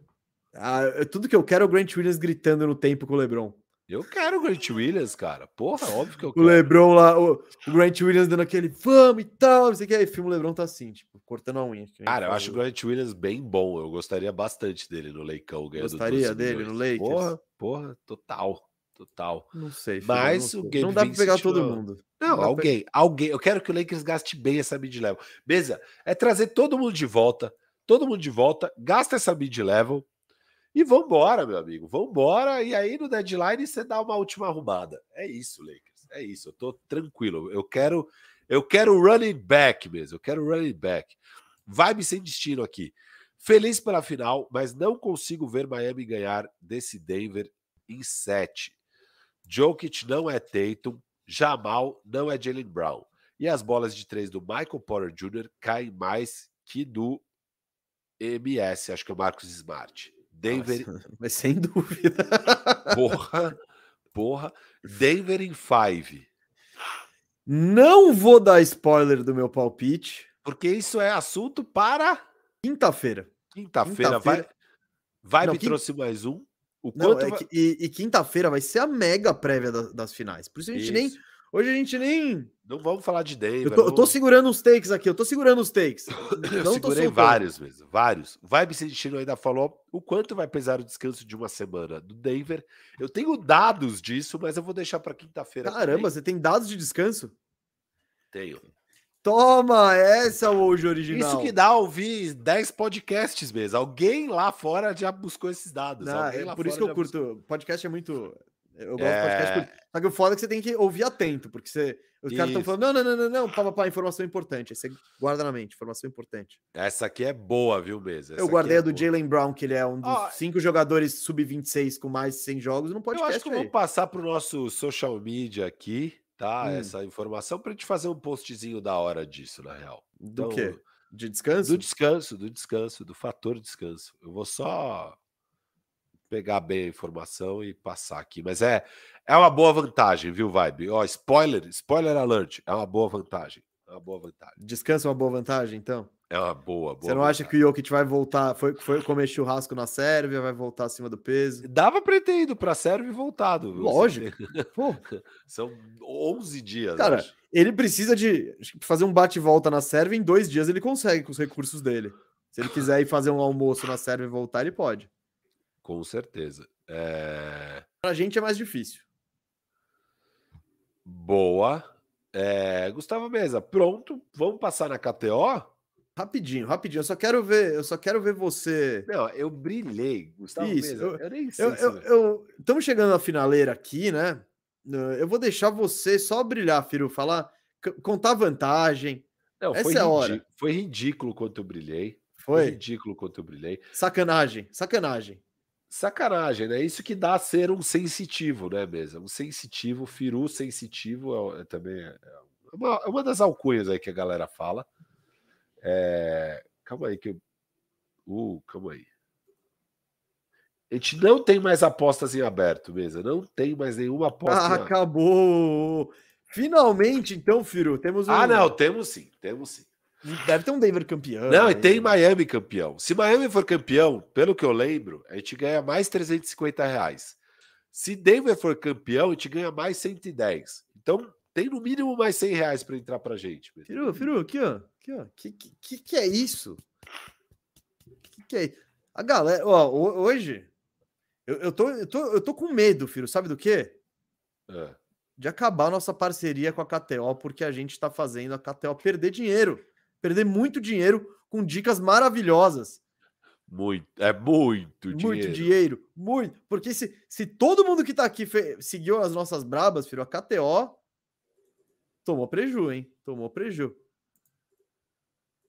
Ah, tudo que eu quero é o Grant Williams gritando no tempo com o LeBron. Eu quero o Grant Williams, cara. Porra, óbvio que eu quero. O LeBron lá, o, o, Grant Williams dando aquele vamos e tal, não sei o que. Aí, filme o LeBron tá assim, tipo, cortando a unha. Cara, eu acho o Grant Williams bem bom. Eu gostaria bastante dele no Leicão. Gostaria dele no Lakers? Porra, porra, total. Total. Não sei. Filho, Mas não o Game Não dá pra pegar todo mundo. Não, não alguém, pra... alguém. Eu quero que o Lakers gaste bem essa mid-level. Beleza? É trazer todo mundo de volta. Todo mundo de volta. Gasta essa mid-level. E vambora, meu amigo. Vambora. E aí no deadline você dá uma última arrumada. É isso, Lakers. É isso. Eu tô tranquilo. Eu quero. Eu quero running back mesmo. Eu quero running back. Vibe sem destino aqui. Feliz pela final, mas não consigo ver Miami ganhar desse Denver em 7. Jokic não é Tatum, Jamal não é Jalen Brown. E as bolas de três do Michael Porter Jr. caem mais que do MS, acho que é o Marcos Smart. Denver. Nossa, mas sem dúvida. Porra, porra. Denver em 5. Não vou dar spoiler do meu palpite. Porque isso é assunto para quinta-feira. Quinta-feira quinta vai. Vai me quinta... trouxe mais um. O Não, quanto é vai... que, e, e quinta-feira vai ser a mega prévia das, das finais. Por isso a gente isso. nem Hoje a gente nem. Não vamos falar de Denver. Eu tô, eu tô segurando os takes aqui, eu tô segurando os takes. eu não segurei vários mesmo, vários. Vibe Sentino ainda falou o quanto vai pesar o descanso de uma semana do Denver. Eu tenho dados disso, mas eu vou deixar para quinta-feira. Caramba, também. você tem dados de descanso? Tenho. Toma, essa é o hoje original. Isso que dá ouvir 10 podcasts mesmo. Alguém lá fora já buscou esses dados. Não, é por isso que eu curto. Buscou. Podcast é muito eu gosto é... de podcast. Só que o foda é que você tem que ouvir atento, porque você... os caras estão falando, não, não, não, não, não, pá, pá, pá, informação importante. Aí você guarda na mente, informação importante. Essa aqui é boa, viu, mesmo? eu guardei é a do Jalen Brown, que ele é um dos cinco jogadores sub-26 com mais de 100 jogos no podcast. Eu acho que eu vou passar para o nosso social media aqui, tá? Hum. Essa informação, para a gente fazer um postzinho da hora disso, na real. Então, do quê? De descanso? Do descanso, do descanso, do fator descanso. Eu vou só pegar bem a informação e passar aqui. Mas é, é uma boa vantagem, viu, Vibe? Ó, spoiler, spoiler alert, é uma boa vantagem. É uma boa vantagem. Descansa é uma boa vantagem, então? É uma boa, boa. Você não vantagem. acha que o Jokic vai voltar? Foi, foi comer churrasco na Sérvia, vai voltar acima do peso? Dava para ter ido para a Sérvia e voltado. Lógico. São 11 dias. Cara, acho. ele precisa de fazer um bate-volta na Sérvia. Em dois dias ele consegue com os recursos dele. Se ele quiser ir fazer um almoço na Sérvia e voltar, ele pode. Com certeza. É... Para a gente é mais difícil. Boa. É... Gustavo Mesa, pronto. Vamos passar na KTO? Rapidinho, rapidinho. Eu só quero ver, eu só quero ver você. Não, eu brilhei, Gustavo Isso. Eu, eu nem sei. Estamos chegando na finaleira aqui, né? Eu vou deixar você só brilhar, Firo, falar, contar vantagem. Não, Essa é a hora. Foi ridículo quanto eu brilhei. Foi? foi ridículo quanto eu brilhei. Sacanagem, sacanagem sacanagem, né? Isso que dá a ser um sensitivo, né, mesmo? Um sensitivo, firu sensitivo é, é também é, é uma, é uma, das alcunhas aí que a galera fala. É, calma aí que eu, uh, calma aí. A gente não tem mais apostas em aberto, mesa. Não tem mais nenhuma aposta. Ah, acabou. Finalmente, então, Firu, temos um... Ah, não, temos sim, temos sim. Deve ter um Denver campeão. Não, e tem Miami campeão. Se Miami for campeão, pelo que eu lembro, a gente ganha mais 350 reais. Se Denver for campeão, a gente ganha mais 110. Então, tem no mínimo mais 100 reais para entrar para gente. Firu, Firu, aqui, ó. Aqui, ó. Que, que, que é isso? Que, que é A galera, ó, hoje, eu, eu, tô, eu, tô, eu tô com medo, Firu, sabe do quê? É. De acabar nossa parceria com a KTO, porque a gente está fazendo a KTO perder dinheiro perder muito dinheiro com dicas maravilhosas. Muito, é muito dinheiro. Muito dinheiro, muito. Porque se, se todo mundo que tá aqui seguiu as nossas brabas, filho, a KTO tomou preju, hein? Tomou preju.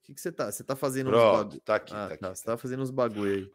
O que, que você tá? Você tá fazendo Pronto, uns bagulho. Tá aqui, ah, tá, tá aqui. Você tá fazendo uns bagulho aí.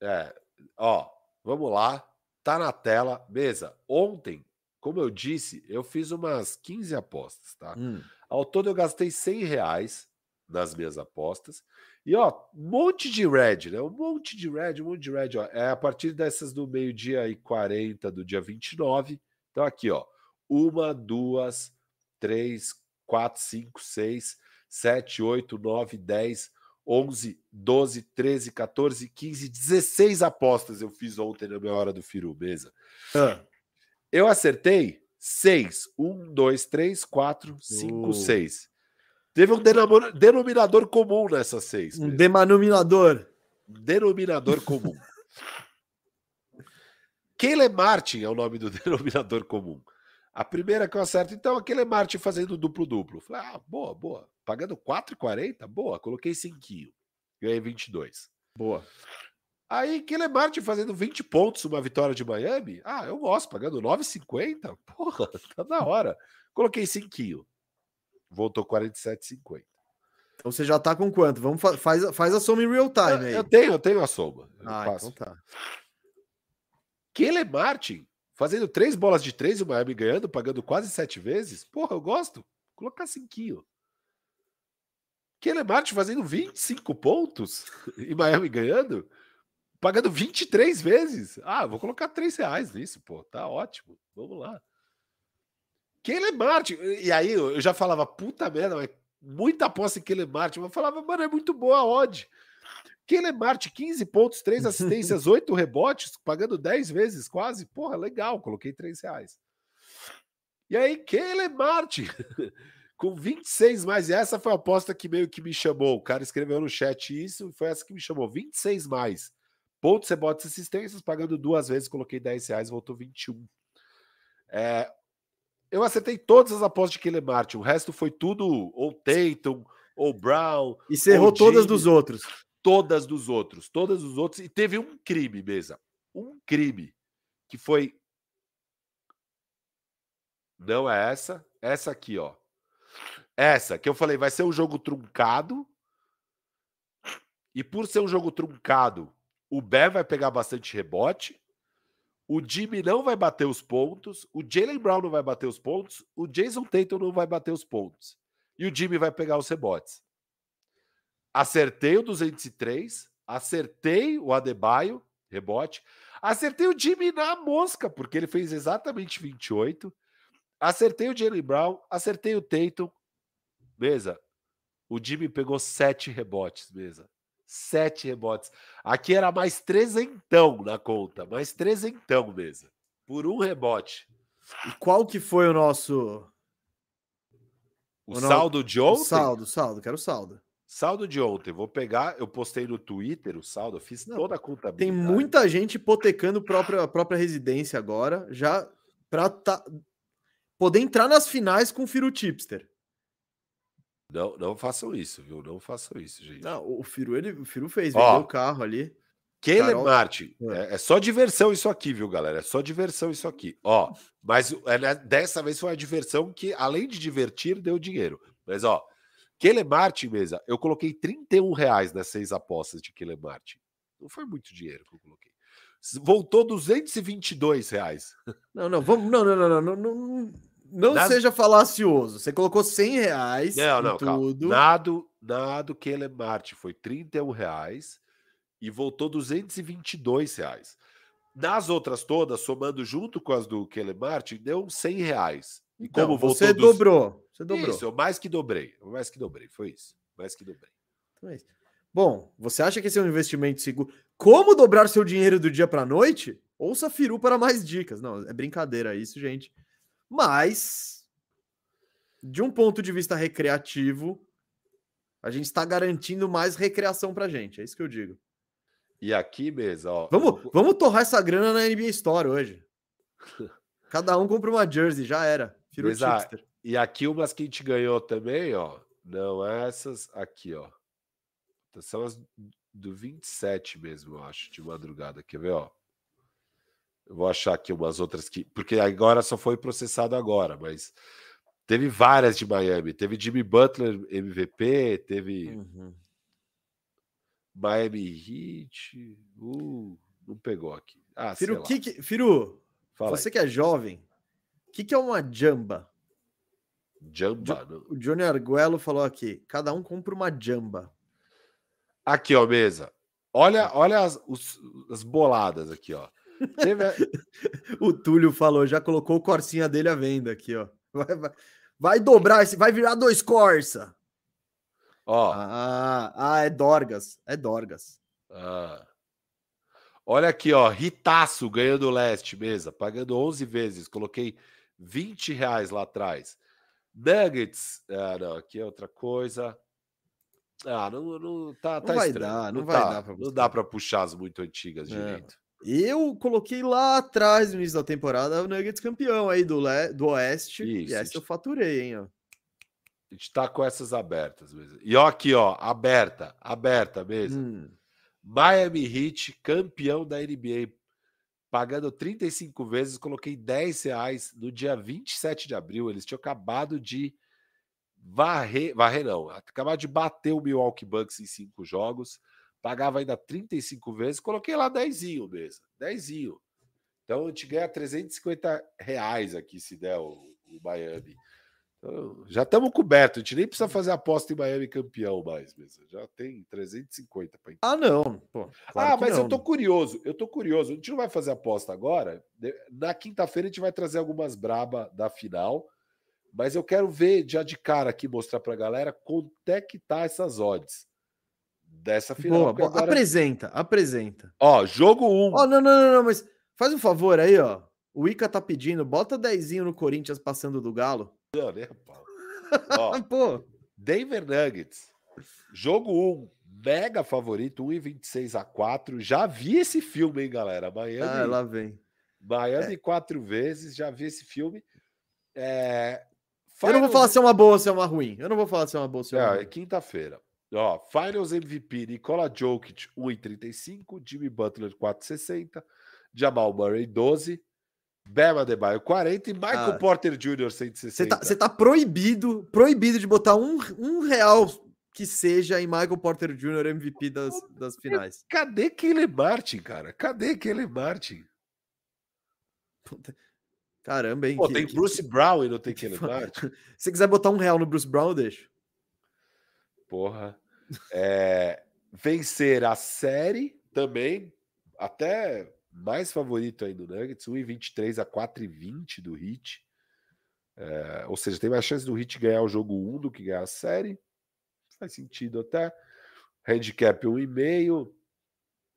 É, ó, vamos lá. Tá na tela, mesa. Ontem, como eu disse, eu fiz umas 15 apostas, tá? Hum. Ao todo eu gastei 100 reais nas minhas apostas. E ó, um monte de red, né? Um monte de red, um monte de red. Ó. É a partir dessas do meio-dia e 40 do dia 29. Então, aqui, ó. Uma, duas, três, quatro, cinco, seis, sete, oito, nove, dez, onze, doze, treze, 14, 15, 16 apostas eu fiz ontem na minha hora do Firu, mesa. Ah. Eu acertei seis. Um, dois, três, quatro, cinco, uh. seis. Teve um denominador comum nessas seis. Um denominador. Denominador comum. Caleb Martin é o nome do denominador comum. A primeira que eu acerto, então, aquele Martin fazendo duplo-duplo. Falei, ah, boa, boa. Pagando 4,40? Boa. Coloquei 5. Ganhei 22. Boa. Aí, aquele Martin fazendo 20 pontos uma vitória de Miami. Ah, eu gosto. Pagando 9,50? Porra, tá da hora. Coloquei 5 voltou 47,50. Então você já tá com quanto? Vamos fa faz, faz a soma em real time aí. Eu tenho, eu tenho a soma. Ah, então tá. Kele Martin fazendo três bolas de três e o Miami ganhando, pagando quase sete vezes. Porra, eu gosto. Colocar cinquinho. Kele Martin fazendo 25 pontos e Miami ganhando, pagando 23 vezes. Ah, vou colocar 3 reais nisso, pô. Tá ótimo. Vamos lá. Kele Martin. E aí eu já falava, puta merda, mas muita aposta em Kele Martin. Eu falava, mano, é muito boa a odd. Kele Martin, 15 pontos, 3 assistências, 8 rebotes, pagando 10 vezes quase. Porra, legal, coloquei 3 reais. E aí, Kele Martin, com 26 mais. E essa foi a aposta que meio que me chamou. O cara escreveu no chat isso, foi essa que me chamou. 26 mais. Pontos, rebotes, assistências, pagando duas vezes, coloquei 10 reais, voltou 21. É, eu acertei todas as apostas de Kele Martin. O resto foi tudo ou Tatum, ou Brown. E você errou todas dos outros. Todas dos outros. Todas dos outros. E teve um crime, mesa. Um crime. Que foi. Não é essa. Essa aqui, ó. Essa, que eu falei, vai ser um jogo truncado. E por ser um jogo truncado, o Bé vai pegar bastante rebote. O Jimmy não vai bater os pontos, o Jalen Brown não vai bater os pontos, o Jason Tatum não vai bater os pontos. E o Jimmy vai pegar os rebotes. Acertei o 203, acertei o Adebayo, rebote. Acertei o Jimmy na mosca, porque ele fez exatamente 28. Acertei o Jalen Brown, acertei o Tatum. Mesa. O Jimmy pegou sete rebotes, mesa sete rebotes. Aqui era mais trezentão na conta, mais trezentão mesmo, por um rebote. E qual que foi o nosso... O, o saldo no... de ontem? O saldo, saldo, quero saldo. Saldo de ontem, vou pegar, eu postei no Twitter o saldo, eu fiz toda a conta. Tem muita gente hipotecando própria, a própria residência agora, já para tá, poder entrar nas finais com o Firo Tipster. Não, não façam isso, viu? Não façam isso, gente. Não, o Firu, ele, o Firu fez, vendeu o carro ali. Keller Carol... Martin, é. é, só diversão isso aqui, viu, galera? É só diversão isso aqui. Ó, mas é, né, dessa vez foi uma diversão que, além de divertir, deu dinheiro. Mas, ó, Keller Martin, mesa, eu coloquei 31 reais nas seis apostas de Keller Martin. Não foi muito dinheiro que eu coloquei. Voltou 222 reais. Não, não, vamos. Não, não, não, não, não, não não Nas... seja falacioso. Você colocou 100 reais. Não, não, tudo. Calma. Nado, nado que ele Marte foi 31 reais e voltou 222 reais. Nas outras todas, somando junto com as do Kelemart, deu 100 reais. E então, como você dos... dobrou. Você dobrou. Isso, eu mais que dobrei. Eu mais que dobrei. Foi isso. Mais que dobrei. Então é isso. Bom, você acha que esse é um investimento seguro? Como dobrar seu dinheiro do dia para noite? Ouça Firu para mais dicas. Não, é brincadeira isso, gente. Mas, de um ponto de vista recreativo, a gente está garantindo mais recreação para gente. É isso que eu digo. E aqui, mesa, ó. Vamos, vamos torrar essa grana na NBA Store hoje. Cada um compra uma jersey, já era. E aqui umas que a gente ganhou também, ó. Não essas, aqui, ó. São as do 27 mesmo, eu acho, de madrugada. Quer ver, ó? Eu vou achar aqui umas outras que. Porque agora só foi processado agora, mas teve várias de Miami. Teve Jimmy Butler MVP, teve uhum. Miami Heat. Uh, não pegou aqui. Ah, Firu, que que... Firu você aí. que é jovem, o que, que é uma jamba? Jamba? Jo... O Johnny Arguello falou aqui: cada um compra uma jamba. Aqui, ó, mesa. Olha, olha as, os, as boladas aqui, ó. Teve... o Túlio falou, já colocou o Corsinha dele à venda aqui, ó. Vai, vai, vai dobrar, esse, vai virar dois Corsa. Ó. Ah, ah, é Dorgas. É Dorgas. Ah. Olha aqui, ó. Ritaço ganhando o leste, mesa. Pagando 11 vezes. Coloquei 20 reais lá atrás. Nuggets. Ah, não, aqui é outra coisa. Ah, não, não tá, não tá vai estranho. Dar, não, não vai tá, dar pra Não dá para puxar as muito antigas é. direito. Eu coloquei lá atrás, no início da temporada, o Nuggets campeão aí do, Le... do Oeste. Isso, e essa eu faturei, hein? Ó. A gente tá com essas abertas mesmo. E ó, aqui, ó, aberta, aberta mesmo. Hum. Miami Heat, campeão da NBA, pagando 35 vezes, coloquei 10 reais no dia 27 de abril. Eles tinham acabado de varrer, varrer não, acabar de bater o Milwaukee Bucks em cinco jogos, pagava ainda 35 vezes, coloquei lá 10 mesmo, 10 Então a gente ganha 350 reais aqui se der o, o Miami. Então, já estamos cobertos, a gente nem precisa fazer aposta em Miami campeão mais, mesmo. já tem 350 para Ah, não. Pô, claro ah, mas não. eu tô curioso, eu tô curioso. A gente não vai fazer aposta agora. Na quinta-feira a gente vai trazer algumas braba da final. Mas eu quero ver já de cara aqui, mostrar para a galera quanto é que tá essas odds dessa final. Boa, boa. Agora... Apresenta, apresenta. Ó, jogo 1. Um. Ó, não, não, não, não, mas faz um favor aí, ó. O Ica tá pedindo, bota dezinho no Corinthians passando do Galo. Não, né, Ó, Pô. Denver Nuggets. Jogo 1, um, mega favorito, 1,26 a 4. Já vi esse filme, hein, galera? Miami. Ah, lá vem. Miami é. quatro vezes, já vi esse filme. É, Finals... Eu não vou falar se é uma boa ou se é uma ruim. Eu não vou falar se é uma boa ou se é uma é, ruim. É quinta-feira. Ó, Finals MVP, Nicola Jokic, 1,35. Jimmy Butler, 4,60. Jamal Murray, 12. Bema Debaio, 40. E Michael ah, Porter Jr., 160. Você tá, tá proibido, proibido de botar um, um real que seja em Michael Porter Jr. MVP das, das finais. Cadê Kelly Martin, cara? Cadê Kelly Martin? Caramba, hein? Pô, que, tem que, Bruce que, Brown e não tem Kelly Martin. Se quiser botar um real no Bruce Brown, deixa. Porra. É, vencer a série também, até mais favorito aí do Nuggets, 1,23 a 4,20 do Hit. É, ou seja, tem mais chance do Hit ganhar o jogo 1 do que ganhar a série. Faz sentido até. Handicap 1,5.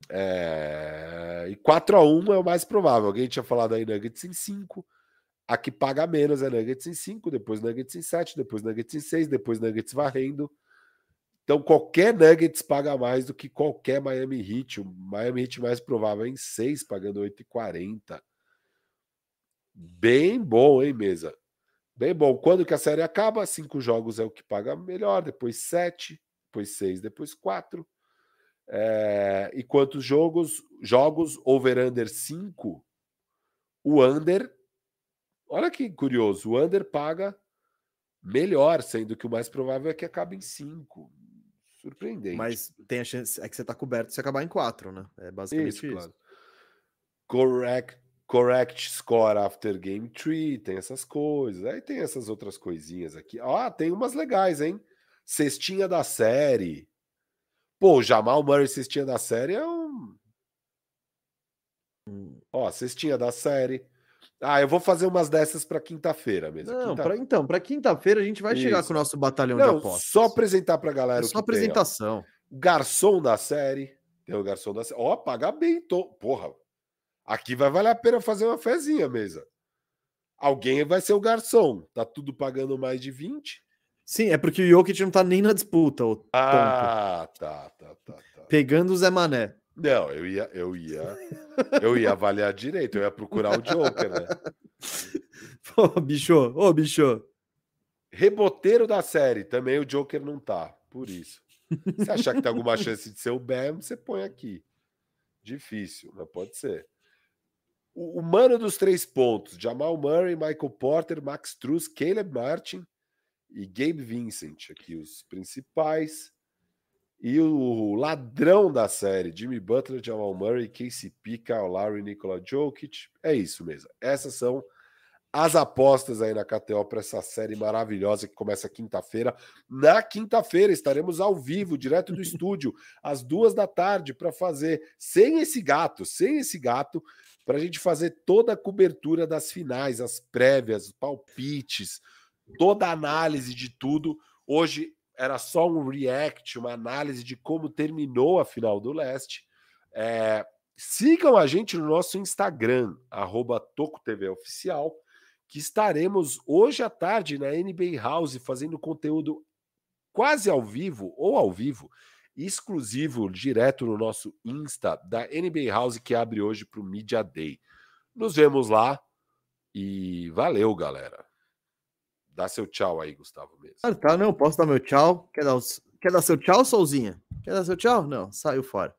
É, e 4 a 1 é o mais provável. Alguém tinha falado aí Nuggets em 5. A que paga menos é Nuggets em 5, depois Nuggets em 7, depois Nuggets em 6, depois Nuggets varrendo. Então qualquer Nuggets paga mais do que qualquer Miami Heat. O Miami Heat mais provável é em 6, pagando 8,40. Bem bom, hein, mesa? Bem bom. Quando que a série acaba? Cinco jogos é o que paga melhor, depois sete, depois seis, depois quatro. É... E quantos jogos? Jogos over-under 5. O under Olha que curioso, o under paga melhor, sendo que o mais provável é que acabe em 5. Surpreendente. Mas tem a chance, é que você está coberto se acabar em 4, né? É basicamente isso. isso. Claro. Correct, correct score after game tree, tem essas coisas. Aí tem essas outras coisinhas aqui. Ah, tem umas legais, hein? Cestinha da série. Pô, Jamal Murray cestinha da série é um. Hum. Ó, cestinha da série. Ah, eu vou fazer umas dessas para quinta-feira mesmo. Não, quinta... pra, então, para quinta-feira a gente vai Isso. chegar com o nosso batalhão Não, de apostas. Só apresentar para a galera. É só apresentação. Tem, garçom da série. Tem o garçom da série. Ó, paga bem. Tô... Porra, aqui vai valer a pena fazer uma fezinha mesa. Alguém vai ser o garçom. Tá tudo pagando mais de 20. Sim, é porque o Jokic não tá nem na disputa. ah, tá, tá, tá, tá. Pegando o Zé Mané. Não, eu ia, eu ia, eu ia avaliar direito, eu ia procurar o Joker, né? Pô, bicho, ô bicho. Reboteiro da série, também o Joker não tá, por isso. Se achar que tem alguma chance de ser o Bam, você põe aqui. Difícil, mas pode ser. O, o mano dos três pontos: Jamal Murray, Michael Porter, Max Truss, Caleb Martin e Gabe Vincent, aqui os principais. E o ladrão da série, Jimmy Butler, Jamal Murray, KCP, Kyle Lowry, Nikola Jokic. É isso mesmo. Essas são as apostas aí na KTO para essa série maravilhosa que começa quinta-feira. Na quinta-feira estaremos ao vivo, direto do estúdio, às duas da tarde, para fazer, sem esse gato, sem esse gato, para a gente fazer toda a cobertura das finais, as prévias, palpites, toda a análise de tudo. Hoje era só um react, uma análise de como terminou a final do leste. É, sigam a gente no nosso Instagram, TocoTVOficial, que estaremos hoje à tarde na NBA House fazendo conteúdo quase ao vivo ou ao vivo, exclusivo, direto no nosso Insta da NBA House que abre hoje para o Media Day. Nos vemos lá e valeu, galera. Dá seu tchau aí, Gustavo mesmo. Ah, tá, não, posso dar meu tchau. Quer dar. Quer dar seu tchau, Solzinha? Quer dar seu tchau? Não, saiu fora.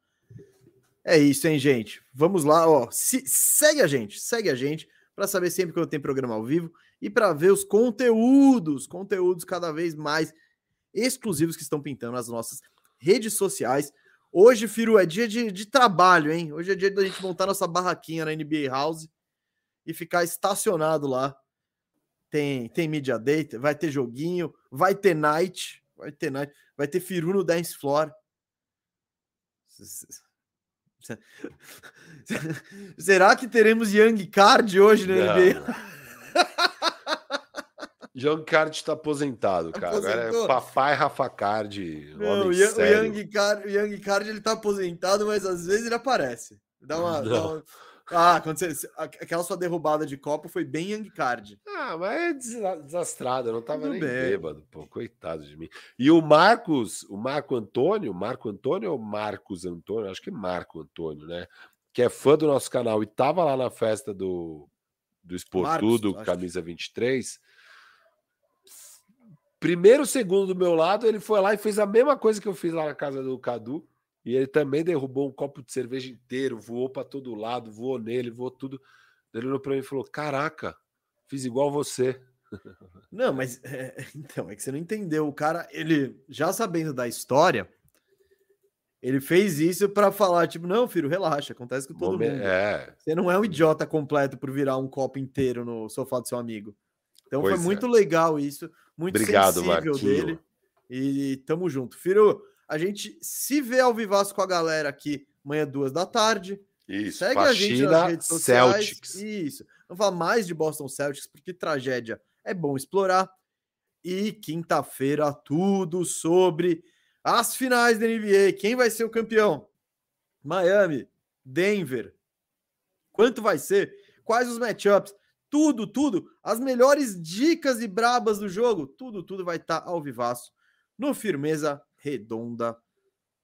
É isso, hein, gente? Vamos lá, ó. Se... Segue a gente, segue a gente para saber sempre quando tem programa ao vivo. e para ver os conteúdos, conteúdos cada vez mais exclusivos que estão pintando nas nossas redes sociais. Hoje, Firu, é dia de, de trabalho, hein? Hoje é dia da gente montar nossa barraquinha na NBA House e ficar estacionado lá. Tem, tem Media Day, vai ter joguinho, vai ter night, vai ter night, vai ter Firu no dance floor. Será que teremos Young Card hoje na NBA? Young Card está aposentado, cara. Aposentou. Agora é papai Rafa Card. Não, o, Young Card, o Young Card ele tá aposentado, mas às vezes ele aparece. Dá uma, dá uma... Ah, quando você, aquela sua derrubada de copo foi bem Young Card. Ah, mas é desastrado, eu não tava Tudo nem bem. bêbado, pô, coitado de mim. E o Marcos, o Marco Antônio, Marco Antônio ou Marcos Antônio? Acho que é Marco Antônio, né? Que é fã do nosso canal e tava lá na festa do, do Esportudo, camisa 23 primeiro segundo do meu lado, ele foi lá e fez a mesma coisa que eu fiz lá na casa do Cadu. E ele também derrubou um copo de cerveja inteiro, voou para todo lado, voou nele, voou tudo. Ele olhou para mim e falou: Caraca, fiz igual você. Não, mas é, então, é que você não entendeu. O cara, ele já sabendo da história, ele fez isso para falar, tipo, não, filho, relaxa, acontece com todo Momento, mundo. É. Você não é um idiota completo por virar um copo inteiro no sofá do seu amigo. Então pois foi é. muito legal isso, muito Obrigado, sensível Marquinho. dele. E tamo junto. Firo, a gente se vê ao vivaço com a galera aqui amanhã, duas da tarde. Isso, Segue a gente nas redes sociais. Celtics. Isso. Vamos falar mais de Boston Celtics, porque tragédia é bom explorar. E quinta-feira, tudo sobre as finais da NBA. Quem vai ser o campeão? Miami, Denver. Quanto vai ser? Quais os matchups? tudo, tudo, as melhores dicas e brabas do jogo, tudo, tudo vai estar tá ao vivaço no Firmeza Redonda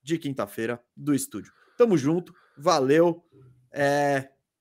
de quinta-feira do estúdio. Tamo junto, valeu. É,